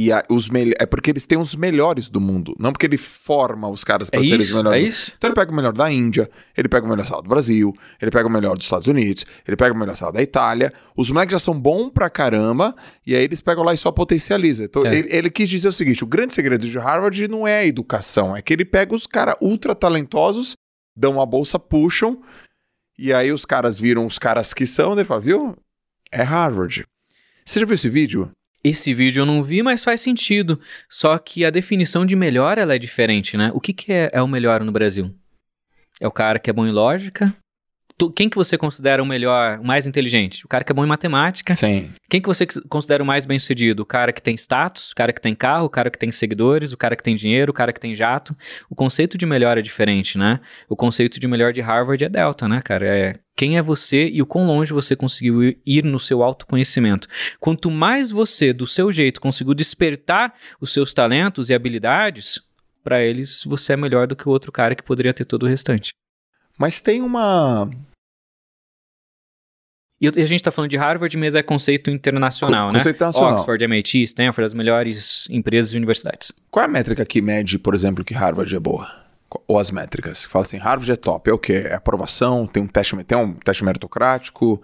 E a- os é porque eles têm os melhores do mundo, não porque ele forma os caras para É serem os melhores. É isso? Então ele pega o melhor da Índia, ele pega o melhor sal do Brasil, ele pega o melhor dos Estados Unidos, ele pega o melhor sal da Itália. Os moleques já são bons pra caramba, e aí eles pegam lá e só potencializa. Então, É. ele, ele quis dizer o seguinte: o grande segredo de Harvard não é a educação, é que ele pega os caras ultra talentosos, dão uma bolsa, puxam, e aí os caras viram os caras que são, daí ele fala, viu? É Harvard. Você já viu esse vídeo? Esse vídeo eu não vi, mas faz sentido. Só que a definição de melhor ela é diferente, né? O que, que é, é o melhor no Brasil? É o cara que é bom em lógica? Tu- quem que você considera o melhor, o mais inteligente? O cara que é bom em matemática? Sim. Quem que você considera o mais bem sucedido? O cara que tem status, o cara que tem carro, o cara que tem seguidores, o cara que tem dinheiro, o cara que tem jato. O conceito de melhor é diferente, né? O conceito de melhor de Harvard é delta, né, cara? É quem é você e o quão longe você conseguiu ir- no seu autoconhecimento. Quanto mais você, do seu jeito, conseguiu despertar os seus talentos e habilidades, para eles você é melhor do que o outro cara que poderia ter todo o restante. Mas tem uma. E a gente tá falando de Harvard, mas é conceito internacional, Co- né? conceito internacional. Oxford, MIT, Stanford, as melhores empresas e universidades. Qual é a métrica que mede, por exemplo, que Harvard é boa? Ou as métricas? Fala assim, Harvard é top. É o quê? É aprovação? Tem um teste, tem um teste meritocrático?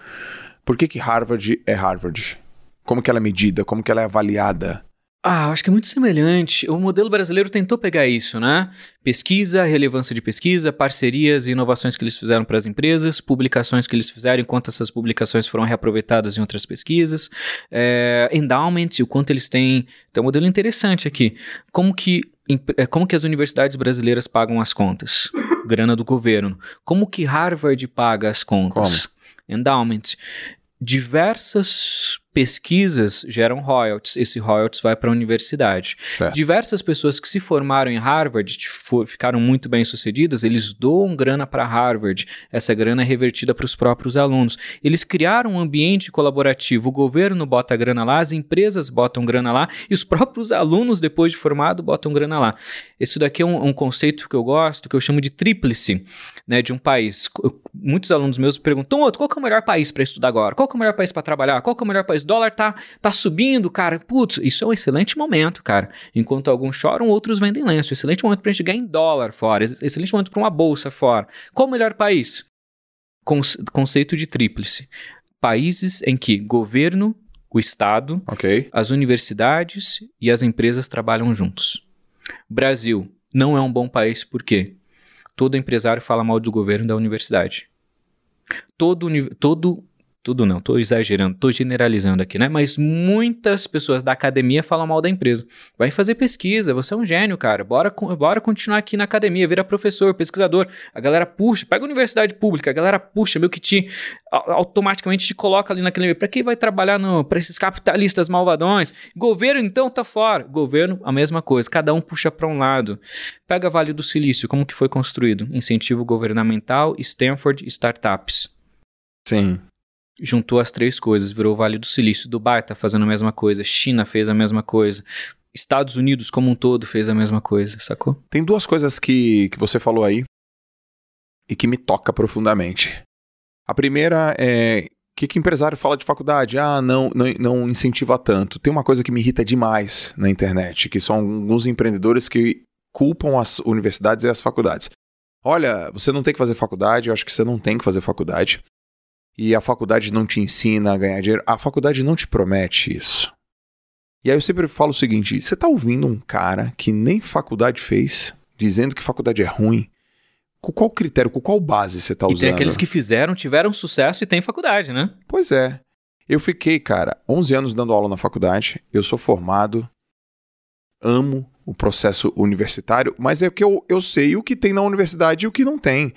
Por que, que Harvard é Harvard? Como que ela é medida? Como que ela é avaliada? Ah, acho que é muito semelhante. O modelo brasileiro tentou pegar isso, né? Pesquisa, relevância de pesquisa, parcerias e inovações que eles fizeram para as empresas, publicações que eles fizeram, enquanto essas publicações foram reaproveitadas em outras pesquisas, é, endowments, o quanto eles têm. Tem um modelo interessante aqui. Como que, é, como que as universidades brasileiras pagam as contas? Grana do governo. Como que Harvard paga as contas? Endowment. Diversas pesquisas geram royalties. Esse royalties vai para a universidade. Certo. Diversas pessoas que se formaram em Harvard ficaram muito bem sucedidas, eles doam grana para Harvard. Essa grana é revertida para os próprios alunos. Eles criaram um ambiente colaborativo. O governo bota grana lá, as empresas botam grana lá e os próprios alunos, depois de formado, botam grana lá. Isso daqui é um, um conceito que eu gosto, que eu chamo de tríplice né, de um país. Muitos alunos meus perguntam, outro, qual é o melhor país para estudar agora? Qual é o melhor país para trabalhar? Qual é o melhor país? O dólar tá, tá subindo, cara. Putz, isso é um excelente momento, cara. Enquanto alguns choram, outros vendem lenço. Excelente momento pra gente ganhar em dólar fora. Ex- Excelente momento para uma bolsa fora. Qual o melhor país? Conce- conceito de tríplice. Países em que governo, o Estado, Ok. as universidades e as empresas trabalham juntos. Brasil não é um bom país por quê? Todo empresário fala mal do governo da universidade. Todo, todo, tudo não, tô exagerando, tô generalizando aqui, né? Mas muitas pessoas da academia falam mal da empresa. Vai fazer pesquisa, você é um gênio, cara. Bora, bora continuar aqui na academia, vira professor, pesquisador. A galera puxa, pega a universidade pública, a galera puxa, meio que te au- automaticamente te coloca ali naquele meio. Pra quem vai trabalhar pra esses capitalistas malvadões? Governo, então, tá fora. Governo, a mesma coisa. Cada um puxa pra um lado. Pega Vale do Silício, como que foi construído? Incentivo governamental, Stanford, startups. Sim. Juntou as três coisas, virou Vale do Silício. Dubai tá fazendo a mesma coisa, China fez a mesma coisa. Estados Unidos como um todo fez a mesma coisa, sacou? Tem duas coisas que, que você falou aí e que me toca profundamente. A primeira é. O que, que empresário fala de faculdade? Ah, não, não, não incentiva tanto. Tem uma coisa que me irrita demais na internet, que são alguns empreendedores que culpam as universidades e as faculdades. Olha, você não tem que fazer faculdade, eu acho que você não tem que fazer faculdade. E a faculdade não te ensina a ganhar dinheiro. A faculdade não te promete isso. E aí eu sempre falo o seguinte: você tá ouvindo um cara que nem faculdade fez, dizendo que faculdade é ruim? Com qual critério, com qual base você tá E usando? tem aqueles que fizeram, tiveram sucesso e tem faculdade, né? Pois é. Eu fiquei, cara, 11 anos dando aula na faculdade. Eu sou formado, amo o processo universitário, mas é que eu, eu sei o que tem na universidade e o que não tem.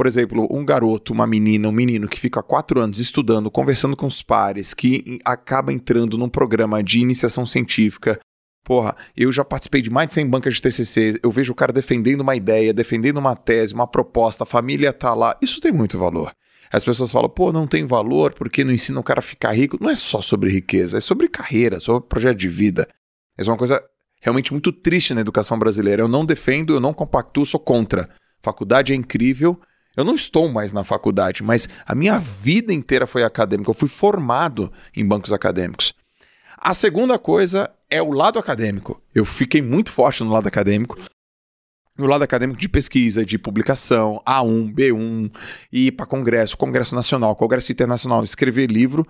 Por exemplo, um garoto, uma menina, um menino que fica quatro anos estudando, conversando com os pares, que acaba entrando num programa de iniciação científica Porra, eu já participei de mais de 100 bancas de TCC, eu vejo o cara defendendo uma ideia, defendendo uma tese, uma proposta, a família tá lá. Isso tem muito valor. As pessoas falam, pô, não tem valor porque não ensina o cara a ficar rico. Não é só sobre riqueza, é sobre carreira, sobre projeto de vida. Essa é uma coisa realmente muito triste na educação brasileira. Eu não defendo, eu não compactuo, sou contra. Faculdade é incrível. Eu não estou mais na faculdade, mas a minha vida inteira foi acadêmica. Eu fui formado em bancos acadêmicos. A segunda coisa é o lado acadêmico. Eu fiquei muito forte no lado acadêmico. No lado acadêmico de pesquisa, de publicação, A1, B1, ir para congresso, congresso nacional, congresso internacional, escrever livro.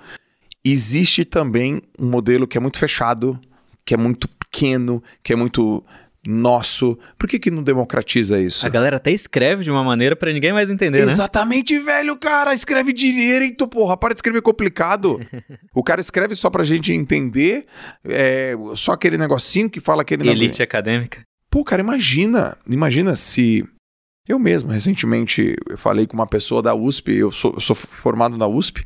Existe também um modelo que é muito fechado, que é muito pequeno, que é muito nosso. Por que, que não democratiza isso? A galera até escreve de uma maneira para ninguém mais entender, né? Exatamente, velho, cara. Escreve direito, porra. Para de escrever complicado. o cara escreve só pra gente entender, é, só aquele negocinho que fala aquele... Elite acadêmica. Pô, cara, imagina. Imagina se... Eu mesmo, recentemente, eu falei com uma pessoa da USP, eu sou, eu sou formado na USP,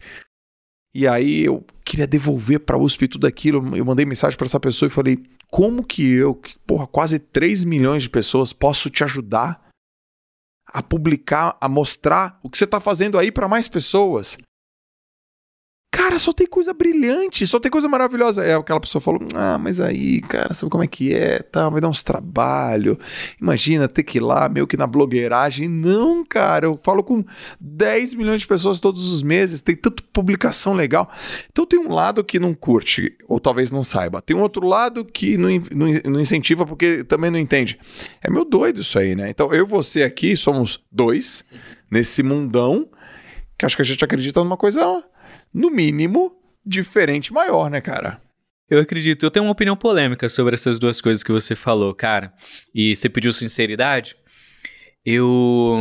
e aí eu queria devolver para a USP tudo aquilo. Eu mandei mensagem para essa pessoa e falei: como que eu, que, porra, quase 3 milhões de pessoas, posso te ajudar a publicar, a mostrar o que você está fazendo aí para mais pessoas? Cara, só tem coisa brilhante, só tem coisa maravilhosa. É, aquela pessoa falou: Ah, mas aí, cara, sabe como é que é? Tá, vai dar uns trabalho. Imagina ter que ir lá, meio que na blogueiragem. Não, cara, eu falo com 10 milhões de pessoas todos os meses, tem tanta publicação legal. Então tem um lado que não curte, ou talvez não saiba. Tem um outro lado que não, não, não incentiva porque também não entende. É meu doido isso aí, né? Então eu e você aqui somos dois nesse mundão que acho que a gente acredita numa coisa no mínimo, diferente maior, né, cara? Eu acredito. Eu tenho uma opinião polêmica sobre essas duas coisas que você falou, cara. E você pediu sinceridade. Eu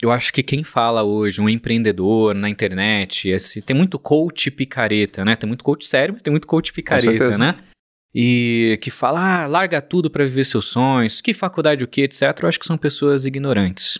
eu acho que quem fala hoje, um empreendedor na internet, esse, tem muito coach picareta, né? Tem muito coach sério, mas tem muito coach picareta, né? E que fala, ah, larga tudo para viver seus sonhos, que faculdade o que, etc. Eu acho que são pessoas ignorantes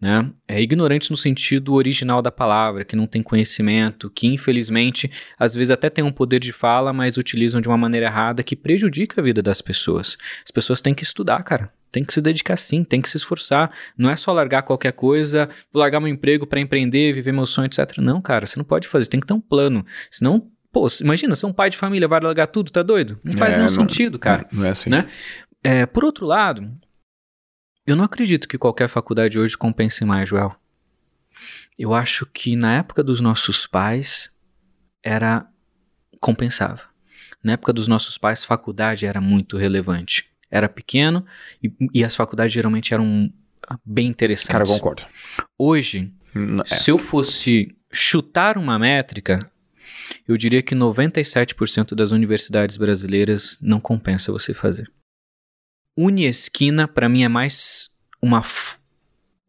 né? É ignorantes no sentido original da palavra, que não tem conhecimento, que infelizmente às vezes até tem um poder de fala, mas utilizam de uma maneira errada que prejudica a vida das pessoas. As pessoas têm que estudar, cara. Tem que se dedicar sim, tem que se esforçar. Não é só largar qualquer coisa, largar meu emprego para empreender, viver meu sonho, etc. Não, cara, você não pode fazer, tem que ter um plano. Senão, pô, imagina, você é um pai de família, vai largar tudo, tá doido? Não faz é, nenhum não, sentido, cara. Não é assim. Né? É, por outro lado, eu não acredito que qualquer faculdade hoje compense mais, Joel. Eu acho que na época dos nossos pais era compensava. Na época dos nossos pais, faculdade era muito relevante. Era pequeno e, e as faculdades geralmente eram bem interessantes. Cara, eu concordo. Hoje, é. se eu fosse chutar uma métrica, eu diria que 97% das universidades brasileiras não compensa você fazer. Uniesquina, para mim, é mais uma,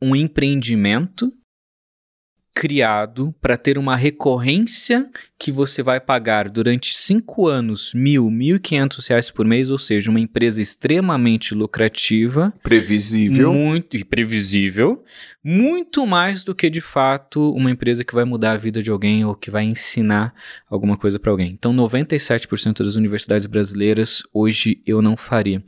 um empreendimento criado para ter uma recorrência que você vai pagar durante cinco anos mil, mil e quinhentos reais por mês, ou seja, uma empresa extremamente lucrativa, previsível, muito e previsível, muito mais do que de fato uma empresa que vai mudar a vida de alguém ou que vai ensinar alguma coisa para alguém. Então, 97% das universidades brasileiras hoje eu não faria.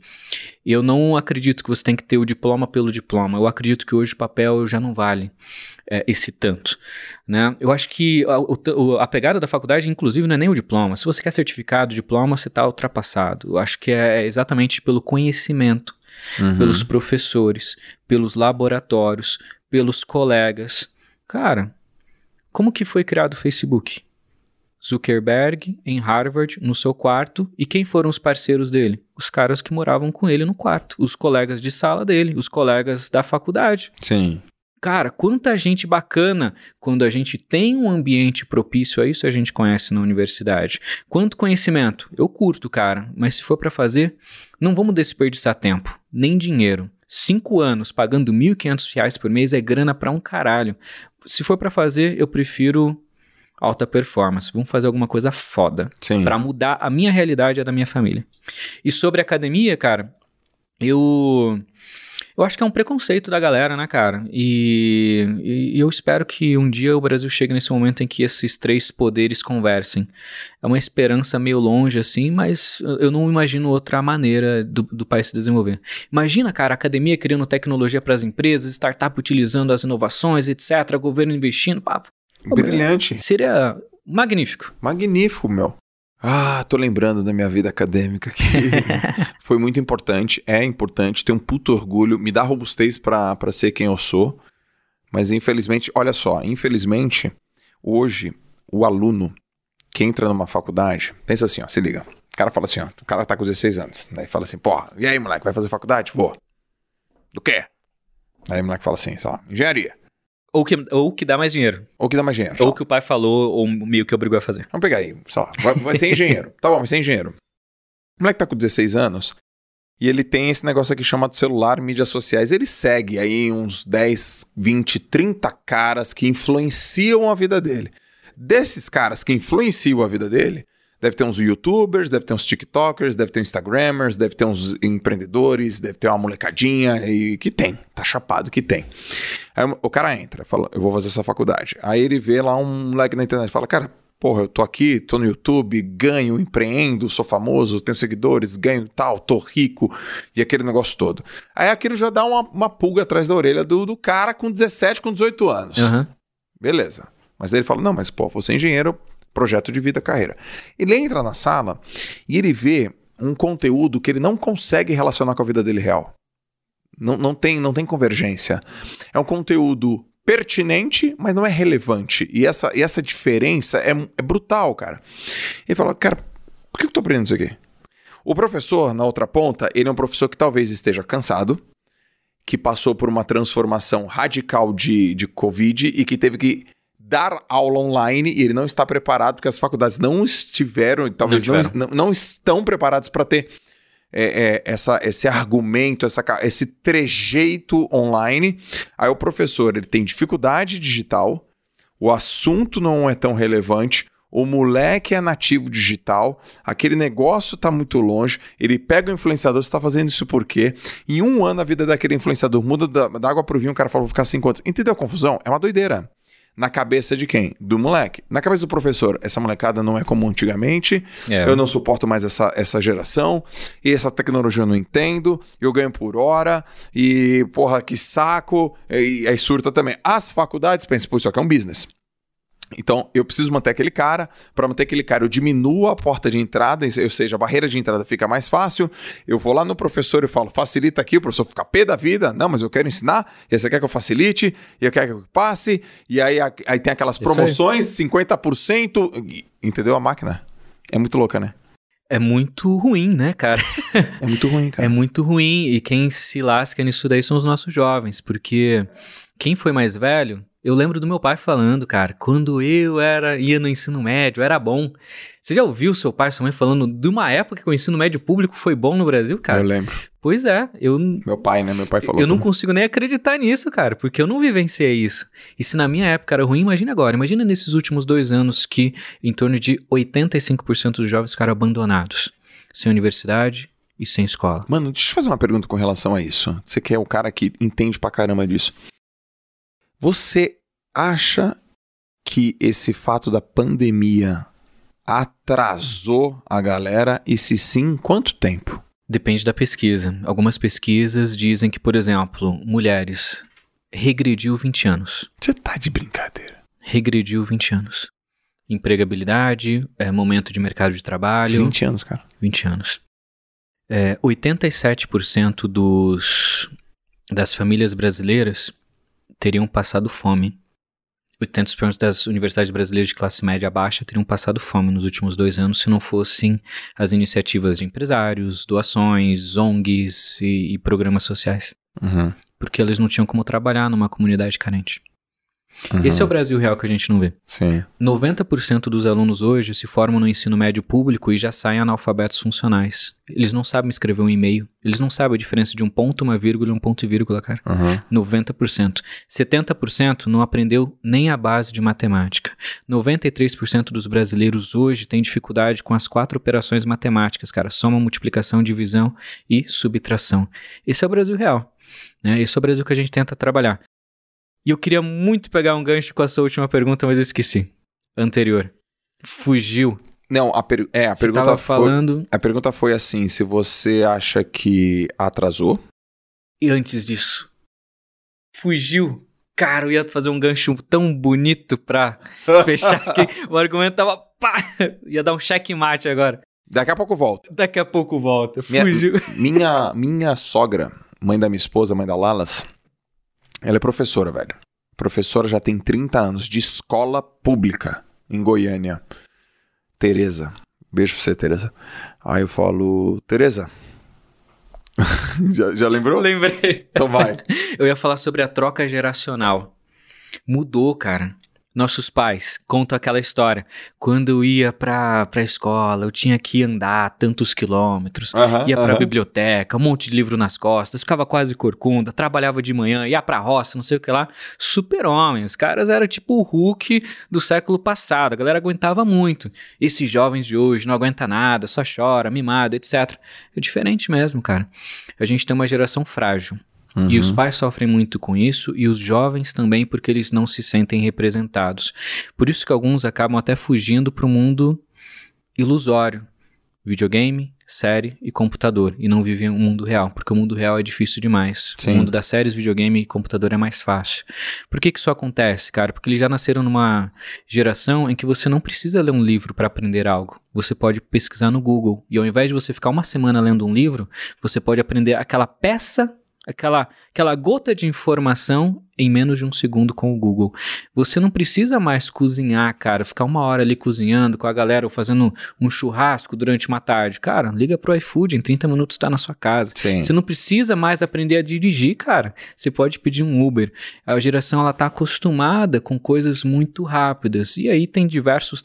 Eu não acredito que você tem que ter o diploma pelo diploma. Eu acredito que hoje o papel já não vale é, esse tanto. Né? Eu acho que a, a, pegada da faculdade, inclusive, não é nem o diploma. Se você quer certificado, diploma, você está ultrapassado. Eu acho que é exatamente pelo conhecimento, uhum. pelos professores, pelos laboratórios, pelos colegas. Cara, como que foi criado o Facebook? Zuckerberg em Harvard, no seu quarto, e quem foram os parceiros dele? Os caras que moravam com ele no quarto, os colegas de sala dele, os colegas da faculdade. Sim. Cara, quanta gente bacana quando a gente tem um ambiente propício a isso, a gente conhece na universidade. Quanto conhecimento? Eu curto, cara, mas se for para fazer, não vamos desperdiçar tempo, nem dinheiro. Cinco anos pagando R$ 1.500 por mês é grana pra um caralho. Se for para fazer, eu prefiro alta performance. Vamos fazer alguma coisa foda para mudar a minha realidade e a da minha família. E sobre academia, cara, eu Eu acho que é um preconceito da galera, né, cara? E, e, eu espero que um dia o Brasil chegue nesse momento em que esses três poderes conversem. É uma esperança meio longe, assim, mas eu não imagino outra maneira do, do país se desenvolver. Imagina, cara, a academia criando tecnologia para as empresas, startup utilizando as inovações, etc., governo investindo. Papo. Brilhante. Seria magnífico. Magnífico, meu. Ah, tô lembrando da minha vida acadêmica que foi muito importante, é importante, tenho um puto orgulho, me dá robustez para ser quem eu sou. Mas infelizmente, olha só, infelizmente, hoje o aluno que entra numa faculdade, pensa assim, ó, se liga. O cara fala assim, ó, o cara tá com 16 anos, daí fala assim, porra, e aí, moleque, vai fazer faculdade? Vou. Do quê? Aí o moleque fala assim, sei lá, engenharia. Ou que, ou que dá mais dinheiro. Ou que dá mais dinheiro. Ou que o pai falou, ou meio que obrigou a fazer. Vamos pegar aí, sei lá, vai, vai ser engenheiro. tá bom, vai ser engenheiro. O moleque tá com 16 anos e ele tem esse negócio aqui chamado celular, mídias sociais. Ele segue aí uns 10, 20, 30 caras que influenciam a vida dele. Desses caras que influenciam a vida dele, Deve ter uns youtubers, deve ter uns tiktokers, deve ter uns instagramers, deve ter uns empreendedores, deve ter uma molecadinha e que tem, tá chapado que tem. Aí o cara entra, fala, eu vou fazer essa faculdade. Aí ele vê lá um moleque na internet, fala, cara, porra, eu tô aqui, tô no YouTube, ganho, empreendo, sou famoso, tenho seguidores, ganho tal, tô rico, e aquele negócio todo. Aí aquilo já dá uma, uma pulga atrás da orelha do, do cara com 17, com 18 anos. Uhum. Beleza. Mas aí ele fala, não, mas pô, você é engenheiro, projeto de vida, carreira. Ele entra na sala e ele vê um conteúdo que ele não consegue relacionar com a vida dele real. Não, não, tem, não tem convergência. É um conteúdo pertinente, mas não é relevante. E essa, e essa diferença é, é brutal, cara. Ele fala, cara, por que eu tô aprendendo isso aqui? O professor, na outra ponta, ele é um professor que talvez esteja cansado, que passou por uma transformação radical de, de Covid e que teve que dar aula online e ele não está preparado porque as faculdades não estiveram, talvez não, não, não estão preparados para ter é, é, essa, esse argumento, essa, esse trejeito online. Aí o professor ele tem dificuldade digital, o assunto não é tão relevante, o moleque é nativo digital, aquele negócio está muito longe, ele pega o influenciador, você está fazendo isso por quê? Em um ano a vida daquele influenciador muda da, da água para o vinho, o cara fala, vou ficar cinco anos. Entendeu a confusão? É uma doideira. Na cabeça de quem? Do moleque. Na cabeça do professor, essa molecada não é como antigamente. É. Eu não suporto mais essa, essa geração. E essa tecnologia eu não entendo. Eu ganho por hora. E, porra, que saco. E aí surta também. As faculdades pensam, pô, isso aqui é um business. Então, eu preciso manter aquele cara. Para manter aquele cara, eu diminuo a porta de entrada, ou seja, a barreira de entrada fica mais fácil. Eu vou lá no professor e falo, facilita aqui, o professor fica pé da vida. Não, mas eu quero ensinar, e você quer que eu facilite, e eu quero que eu passe. E aí, aí tem aquelas promoções, 50%. Entendeu a máquina? É muito louca, né? É muito ruim, né, cara? é muito ruim, cara. É muito ruim. E quem se lasca nisso daí são os nossos jovens, porque quem foi mais velho eu lembro do meu pai falando, cara, quando eu era ia no ensino médio, era bom. Você já ouviu seu pai e sua mãe falando de uma época que o ensino médio público foi bom no Brasil, cara? Eu lembro. Pois é, eu. Meu pai, né? Meu pai falou. Eu não consigo nem acreditar nisso, cara, porque eu não vivenciei isso. E se na minha época era ruim, imagina agora. Imagina nesses últimos dois anos que em torno de 85% dos jovens ficaram abandonados, sem universidade, e sem escola. Mano, deixa eu fazer uma pergunta com relação a isso. Você que é o cara que entende pra caramba disso. Você acha que esse fato da pandemia atrasou a galera e se sim, quanto tempo? Depende da pesquisa. Algumas pesquisas dizem que, por exemplo, mulheres regrediu 20 anos. Você tá de brincadeira. Regrediu 20 anos. Empregabilidade, é, momento de mercado de trabalho. 20 anos, cara. 20 anos. É, 87% dos, das famílias brasileiras teriam passado fome. 80% das universidades brasileiras de classe média baixa teriam passado fome nos últimos dois anos se não fossem as iniciativas de empresários, doações, ONGs e, e programas sociais. Uhum. Porque eles não tinham como trabalhar numa comunidade carente. Uhum. Esse é o Brasil real que a gente não vê. Sim. 90% dos alunos hoje se formam no ensino médio público e já saem analfabetos funcionais. Eles não sabem escrever um e-mail. Eles não sabem a diferença de um ponto, uma vírgula e um ponto e vírgula, cara. Uhum. 90%. 70% não aprendeu nem a base de matemática. 93% dos brasileiros hoje têm dificuldade com as quatro operações matemáticas, cara. Soma, multiplicação, divisão e subtração. Esse é o Brasil real. Né? Esse é o Brasil que a gente tenta trabalhar. E eu queria muito pegar um gancho com a sua última pergunta, mas eu esqueci. Anterior. Fugiu. Não, a, per... é, a Você pergunta tava foi... falando. A pergunta foi assim, se você acha que atrasou? E antes disso? Fugiu. Cara, eu ia fazer um gancho tão bonito pra fechar aqui. O argumento tava. Pá! Ia dar um checkmate agora. Daqui a pouco eu volto. Daqui a pouco volta. Minha- Fugiu. Minha, minha sogra, mãe da minha esposa, mãe da Lalas, ela é professora, velho. Professora já tem 30 anos de escola pública em Goiânia. Tereza. Beijo pra você, Tereza. Aí eu falo, Tereza. já, já lembrou? Lembrei. Então vai. Eu ia falar sobre a troca geracional. Mudou, cara. Nossos pais contam aquela história. Quando eu ia pra, pra escola, eu tinha que andar tantos quilômetros. Aham, Ia pra aham. biblioteca, um monte de livro nas costas, ficava quase corcunda, trabalhava de manhã, ia pra roça, não sei o que lá. Super-homem. Os caras eram tipo o Hulk do século passado. A galera aguentava muito. Esses jovens de hoje não aguenta nada, só chora, mimado, etc. É diferente mesmo, cara. A gente tem uma geração frágil. E os Uhum. pais sofrem muito com isso, e os jovens também, porque eles não se sentem representados. Por isso que alguns acabam até fugindo para o mundo ilusório. Videogame, série e computador. E não vivem o mundo real, porque o mundo real é difícil demais. Sim. O mundo das séries, videogame e computador é mais fácil. Por que, que isso acontece, cara? Porque eles já nasceram numa geração em que você não precisa ler um livro para aprender algo. Você pode pesquisar no Google. E ao invés de você ficar uma semana lendo um livro, você pode aprender aquela peça, aquela, aquela gota de informação em menos de um segundo com o Google. Você não precisa mais cozinhar, cara, ficar uma hora ali cozinhando com a galera ou fazendo um churrasco durante uma tarde. Cara, liga pro iFood, em 30 minutos tá na sua casa. Sim. Você não precisa mais aprender a dirigir, cara. Você pode pedir um Uber. A geração ela tá acostumada com coisas muito rápidas. E aí tem diversos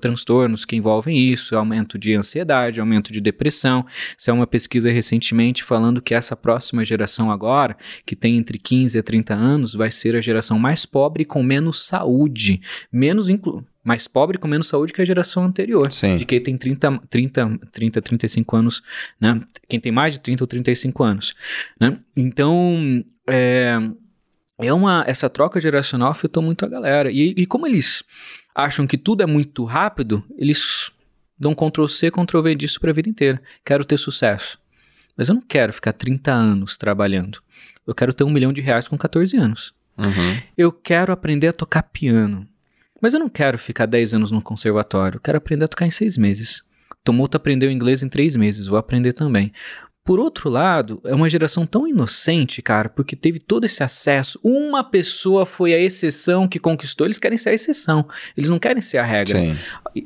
transtornos que envolvem isso, aumento de ansiedade, aumento de depressão. Isso é uma pesquisa recentemente falando que essa próxima geração agora, que tem entre 15 a 30 anos, vai ser a geração mais pobre com menos saúde, menos inclu mais pobre com menos saúde que a geração anterior Sim. de quem tem 30, 30, 30, 35 anos, né? Quem tem mais de 30 ou 35 anos, né? Então, é, é uma, essa troca geracional afetou muito a galera. E, e como eles acham que tudo é muito rápido, eles dão Ctrl C, Ctrl V disso pra vida inteira. Quero ter sucesso. Mas eu não quero ficar 30 anos trabalhando. Eu quero ter um milhão de reais com 14 anos. Uhum. Eu quero aprender a tocar piano. Mas eu não quero ficar 10 anos no conservatório. Eu quero aprender a tocar em 6 meses. Tomoto aprendeu inglês em 3 meses. Vou aprender também. Por outro lado, é uma geração tão inocente, cara, porque teve todo esse acesso. Uma pessoa foi a exceção que conquistou. Eles querem ser a exceção. Eles não querem ser a regra Sim.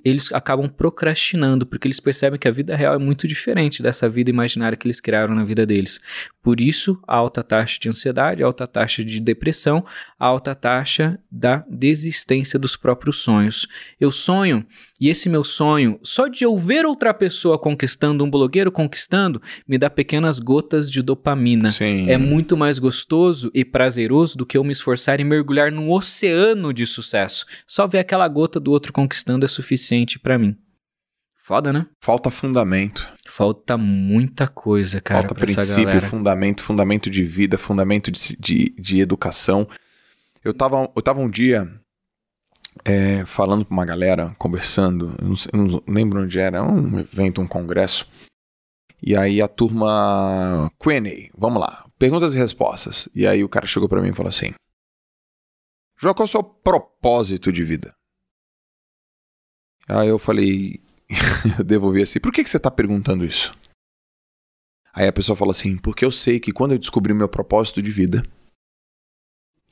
eles acabam procrastinando, porque eles percebem que a vida real é muito diferente dessa vida imaginária que eles criaram na vida deles. Por isso, a alta taxa de ansiedade, alta taxa de depressão, a alta taxa da desistência dos próprios sonhos. Eu sonho, e esse meu sonho, só de eu ver outra pessoa conquistando, um blogueiro conquistando, me dá pequenas gotas de dopamina. Sim. É muito mais gostoso e prazeroso do que eu me esforçar e mergulhar num oceano de sucesso. Só ver aquela gota do outro conquistando é suficiente pra mim. Foda, né? Falta fundamento. Falta muita coisa, cara, Falta princípio, fundamento, fundamento de vida, fundamento de, de, de educação. Eu tava, eu tava um dia é, falando com uma galera, conversando, eu não, sei- não lembro onde era, um evento, um congresso. E aí a turma Q&A, vamos lá, perguntas e respostas. E aí o cara chegou pra mim e falou assim: João, qual é o seu propósito de vida? Aí eu falei, eu devolvi assim, por que, que você tá perguntando isso? Aí a pessoa falou assim: porque eu sei que quando eu descobrir meu propósito de vida,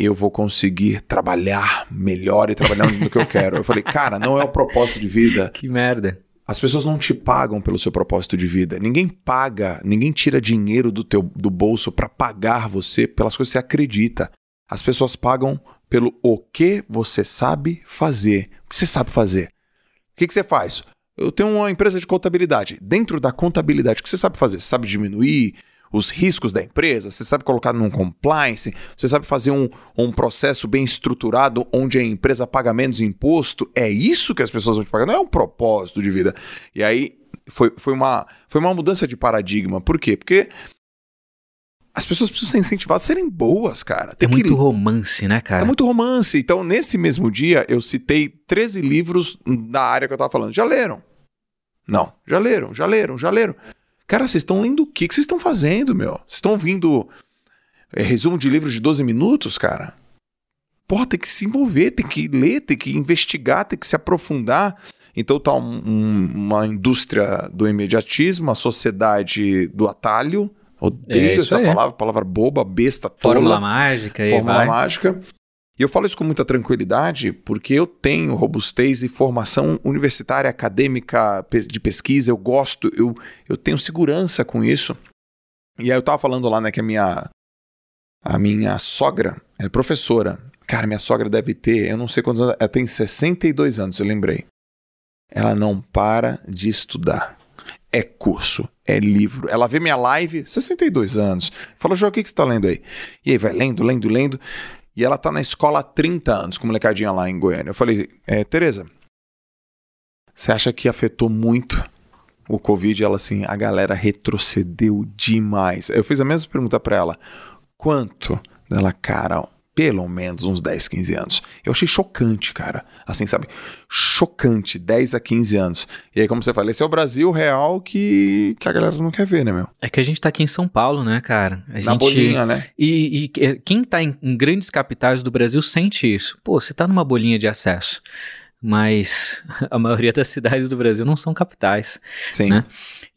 eu vou conseguir trabalhar melhor e trabalhar no que eu quero. Eu falei, cara, não é o propósito de vida. Que merda. As pessoas não te pagam pelo seu propósito de vida. Ninguém paga, ninguém tira dinheiro do teu do bolso para pagar você pelas coisas que você acredita. As pessoas pagam pelo o que você sabe fazer. O que você sabe fazer? O que, que você faz? Eu tenho uma empresa de contabilidade. Dentro da contabilidade, o que você sabe fazer? Você sabe diminuir os riscos da empresa? Você sabe colocar num compliance? Você sabe fazer um, um processo bem estruturado onde a empresa paga menos imposto? É isso que as pessoas vão te pagar? Não é um propósito de vida. E aí foi, foi, uma, foi uma mudança de paradigma. Por quê? Porque as pessoas precisam ser incentivadas a serem boas, cara. Tem é muito romance, né, cara? É muito romance. Então, nesse mesmo dia, eu citei 13 livros da área que eu tava falando. Já leram? Não. Já leram, já leram, já leram. Cara, vocês estão lendo o que vocês estão fazendo, meu? Vocês estão ouvindo é, resumo de livros de 12 minutos, cara? Porra, tem que se envolver, tem que ler, tem que investigar, tem que se aprofundar. Então tá um, um, uma indústria do imediatismo, a sociedade do atalho. Odeio é essa aí. palavra, palavra boba, besta, tola. Fórmula mágica. Fórmula mágica. E eu falo isso com muita tranquilidade porque eu tenho robustez e formação universitária, acadêmica, de pesquisa, eu gosto, eu, eu tenho segurança com isso. E aí eu tava falando lá, né, que a minha, a minha sogra é professora. Cara, minha sogra deve ter, eu não sei quantos anos, ela tem 62 anos, eu lembrei. Ela não para de estudar. É curso, é livro. Ela vê minha live, 62 anos. Fala, João, o que, que você está lendo aí? E aí vai lendo, lendo, lendo. E ela está na escola há 30 anos, com molecadinha lá em Goiânia. Eu falei, é, Tereza, você acha que afetou muito o Covid? Ela assim, a galera retrocedeu demais. Eu fiz a mesma pergunta para ela. Quanto? Ela, cara, pelo menos uns 10, 15 anos. Eu achei chocante, cara. Assim, sabe? Chocante, 10 a 15 anos. E aí, como você fala, esse é o Brasil real que, que a galera não quer ver, né, meu? É que a gente tá aqui em São Paulo, né, cara? A Na gente... bolinha, né? E, e quem tá em, em grandes capitais do Brasil sente isso. Pô, você tá numa bolinha de acesso mas a maioria das cidades do Brasil não são capitais. Sim. Né?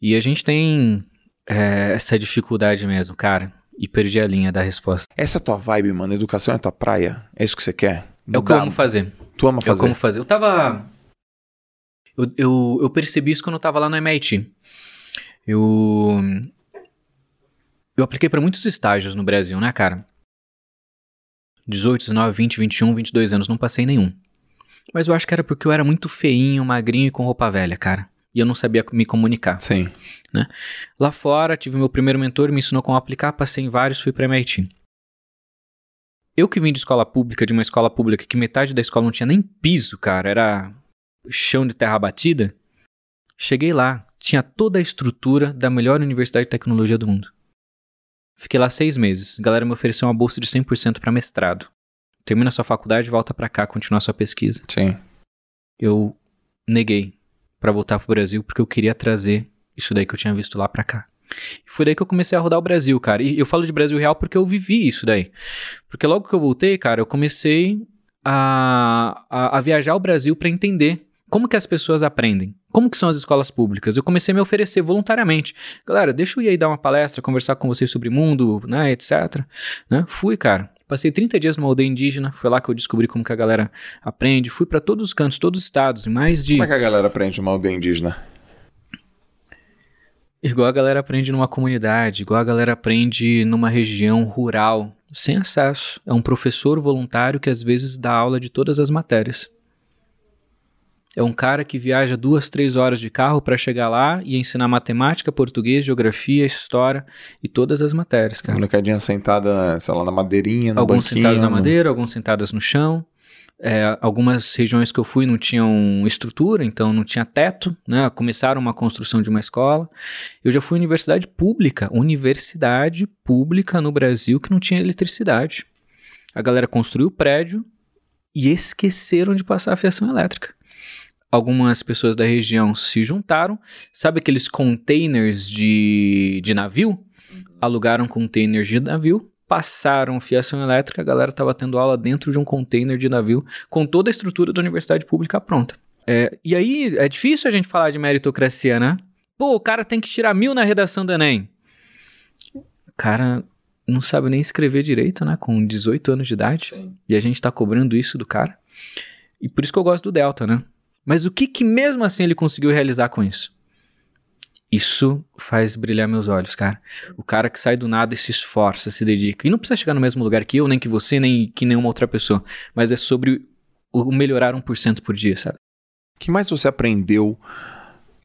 E a gente tem é, essa dificuldade mesmo, cara. E perdi a linha da resposta. Essa é tua vibe, mano? Educação é tua praia? É isso que você quer? É o que eu amo fazer. Tu ama fazer? É o que eu amo fazer. Eu tava... Eu, eu, eu percebi isso quando eu tava lá no MIT. Eu... Eu apliquei para muitos estágios no Brasil, né, cara? 18, 19, 20, 21, 22 anos, não passei nenhum. Mas eu acho que era porque eu era muito feinho, magrinho e com roupa velha, cara e eu não sabia me comunicar. Sim. Né? Lá fora, tive meu primeiro mentor, me ensinou como aplicar, passei em vários, fui para MIT. Eu que vim de escola pública, de uma escola pública que metade da escola não tinha nem piso, cara, era chão de terra batida. Cheguei lá, tinha toda a estrutura da melhor universidade de tecnologia do mundo. Fiquei lá seis meses. A galera me ofereceu uma bolsa de 100% para mestrado. Termina sua faculdade, volta para cá, continua sua pesquisa. Sim. Eu neguei para voltar pro Brasil, porque eu queria trazer isso daí que eu tinha visto lá para cá. E foi daí que eu comecei a rodar o Brasil, cara. E eu falo de Brasil real porque eu vivi isso daí. Porque logo que eu voltei, cara, eu comecei a, a, a viajar o Brasil para entender como que as pessoas aprendem. Como que são as escolas públicas? Eu comecei a me oferecer voluntariamente. Galera, deixa eu ir aí dar uma palestra, conversar com vocês sobre mundo, né, etc. Né? Fui, cara. Passei 30 dias numa aldeia indígena, foi lá que eu descobri como que a galera aprende. Fui para todos os cantos, todos os estados, mais de... Como é que a galera aprende numa aldeia indígena? Igual a galera aprende numa comunidade, igual a galera aprende numa região rural, sem acesso. É um professor voluntário que às vezes dá aula de todas as matérias. É um cara que viaja duas, três horas de carro para chegar lá e ensinar matemática, português, geografia, história e todas as matérias, cara. Molecadinha sentada, sei lá, na madeirinha, no Alguns banquinho, sentados na madeira, alguns sentados no chão. É, algumas regiões que eu fui não tinham estrutura, então não tinha teto, né? Começaram uma construção de uma escola. Eu já fui universidade pública, universidade pública no Brasil que não tinha eletricidade. A galera construiu o prédio e esqueceram de passar a fiação elétrica. Algumas pessoas da região se juntaram. Sabe aqueles containers de, de navio? Alugaram containers de navio, passaram fiação elétrica, a galera estava tendo aula dentro de um container de navio com toda a estrutura da universidade pública pronta. É, e aí é difícil a gente falar de meritocracia, né? Pô, o cara tem que tirar mil na redação do Enem. O cara não sabe nem escrever direito, né? Com 18 anos de idade. Sim. E a gente tá cobrando isso do cara. E por isso que eu gosto do Delta, né? Mas o que que mesmo assim ele conseguiu realizar com isso? Isso faz brilhar meus olhos, cara. O cara que sai do nada e se esforça, se dedica. E não precisa chegar no mesmo lugar que eu, nem que você, nem que nenhuma outra pessoa. Mas é sobre o melhorar 1% por dia, sabe? O que mais você aprendeu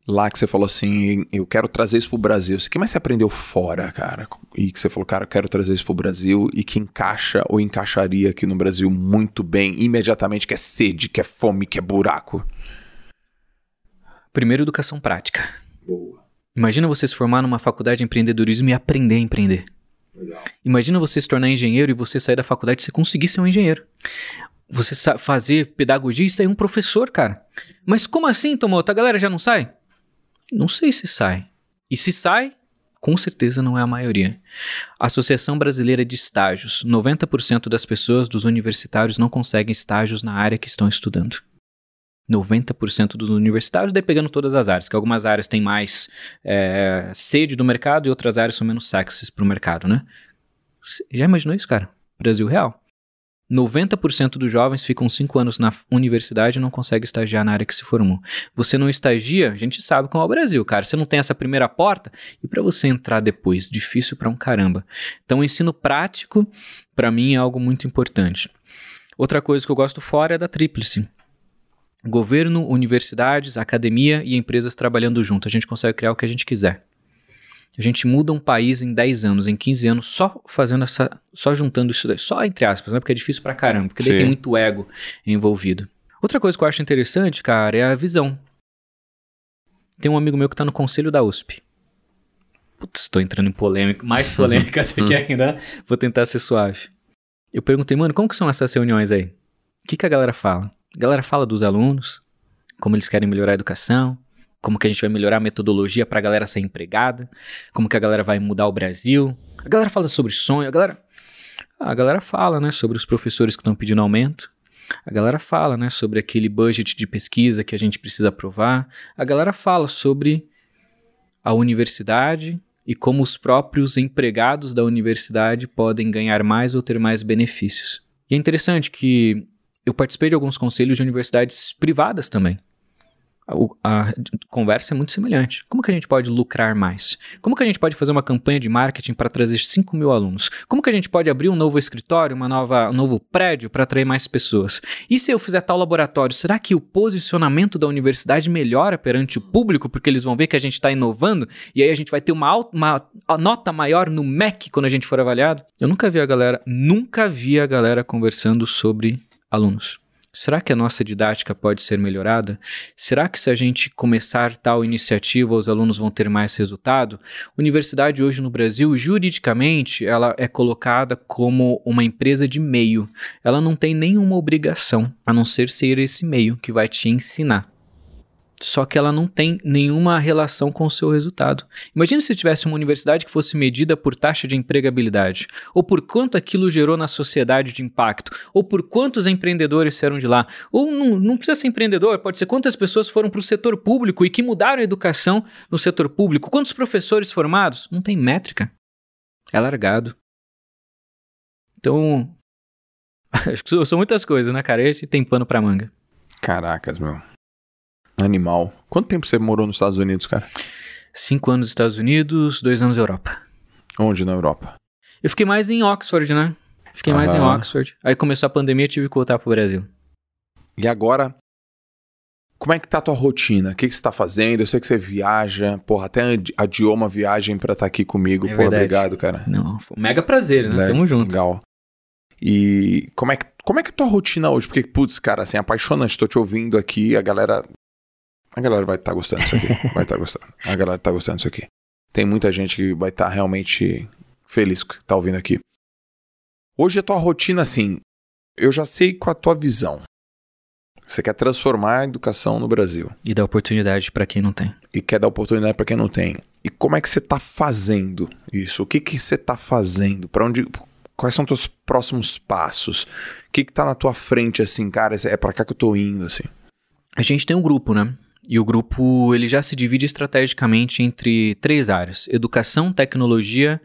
lá que você falou assim, eu quero trazer isso pro Brasil? O que mais você aprendeu fora, cara? E que você falou, cara, eu quero trazer isso pro Brasil e que encaixa ou encaixaria aqui no Brasil muito bem, imediatamente, que é sede, que é fome, que é buraco. Primeiro, educação prática. Boa. Imagina você se formar numa faculdade de empreendedorismo e aprender a empreender. Imagina você se tornar engenheiro e você sair da faculdade e você conseguir ser um engenheiro. Você fazer pedagogia e sair um professor, cara. Mas como assim, Tomoto? A galera já não sai? Não sei se sai. E se sai, com certeza não é a maioria. Associação Brasileira de Estágios: 90% das pessoas dos universitários não conseguem estágios na área que estão estudando. 90% dos universitários, daí pegando todas as áreas, que algumas áreas têm mais é, sede do mercado e outras áreas são menos sexys para o mercado, né? Já imaginou isso, cara? Brasil real. 90% dos jovens ficam 5 anos na universidade e não conseguem estagiar na área que se formou. Você não estagia, a gente sabe como é o Brasil, cara. Você não tem essa primeira porta e para você entrar depois, difícil para um caramba. Então, o ensino prático, para mim, é algo muito importante. Outra coisa que eu gosto fora é da tríplice. Governo, universidades, academia e empresas trabalhando junto. A gente consegue criar o que a gente quiser. A gente muda um país em 10 anos, em 15 anos, só fazendo essa. só juntando isso daí. Só entre aspas, né? Porque é difícil pra caramba, porque daí tem muito ego envolvido. Outra coisa que eu acho interessante, cara, é a visão. Tem um amigo meu que tá no conselho da USP. Putz, tô entrando em polêmica, mais polêmica essa aqui ainda, né? Vou tentar ser suave. Eu perguntei, mano, como que são essas reuniões aí? O que, que a galera fala? A galera fala dos alunos, como eles querem melhorar a educação, como que a gente vai melhorar a metodologia para a galera ser empregada, como que a galera vai mudar o Brasil. A galera fala sobre sonho, a galera a galera fala, né, sobre os professores que estão pedindo aumento. A galera fala, né, sobre aquele budget de pesquisa que a gente precisa aprovar. A galera fala sobre a universidade e como os próprios empregados da universidade podem ganhar mais ou ter mais benefícios. E é interessante que eu participei de alguns conselhos de universidades privadas também. A, a, conversa é muito semelhante. Como que a gente pode lucrar mais? Como que a gente pode fazer uma campanha de marketing para trazer 5 mil alunos? Como que a gente pode abrir um novo escritório, uma nova, um novo prédio para atrair mais pessoas? E se eu fizer tal laboratório, será que o posicionamento da universidade melhora perante o público porque eles vão ver que a gente está inovando e aí a gente vai ter uma, uma nota maior no MEC quando a gente for avaliado? Eu nunca vi a galera, nunca vi a galera conversando sobre alunos. Será que a nossa didática pode ser melhorada? Será que se a gente começar tal iniciativa, os alunos vão ter mais resultado? Universidade hoje no Brasil, juridicamente, ela é colocada como uma empresa de meio. Ela não tem nenhuma obrigação, a não ser ser esse meio que vai te ensinar só que ela não tem nenhuma relação com o seu resultado. Imagina se tivesse uma universidade que fosse medida por taxa de empregabilidade, ou por quanto aquilo gerou na sociedade de impacto, ou por quantos empreendedores saíram de lá. Ou não, não precisa ser empreendedor, pode ser quantas pessoas foram para o setor público e que mudaram a educação no setor público, quantos professores formados. Não tem métrica. É largado. Então, acho que são muitas coisas, né, cara? Esse tem pano pra manga. Caracas, meu. Animal. Quanto tempo você morou nos Estados Unidos, cara? Cinco anos nos Estados Unidos, dois anos na Europa. Onde na Europa? Eu fiquei mais em Oxford, né? Fiquei Aham. mais em Oxford. Aí começou a pandemia e tive que voltar pro Brasil. E agora, como é que tá a tua rotina? O que, que você tá fazendo? Eu sei que você viaja, porra, até adiou uma viagem para estar tá aqui comigo. É porra, obrigado, cara. Não, foi um mega prazer, né? Tamo junto. Legal. E como é que, como é que é a tua rotina hoje? Porque, putz, cara, assim, apaixonante, tô te ouvindo aqui, a galera a galera vai estar tá gostando disso aqui. vai estar tá gostando. A galera está gostando disso aqui. Tem muita gente que vai estar tá realmente feliz com o que está ouvindo aqui. Hoje a tua rotina, assim, eu já sei com a tua visão. Você quer transformar a educação no Brasil. E dar oportunidade para quem não tem. E quer dar oportunidade para quem não tem. E como é que você está fazendo isso? O que que você está fazendo? Para onde? Quais são os teus próximos passos? O que que tá na tua frente assim, cara? É para cá que eu tô indo assim. A gente tem um grupo, né? E o grupo ele já se divide estrategicamente entre três áreas: educação, tecnologia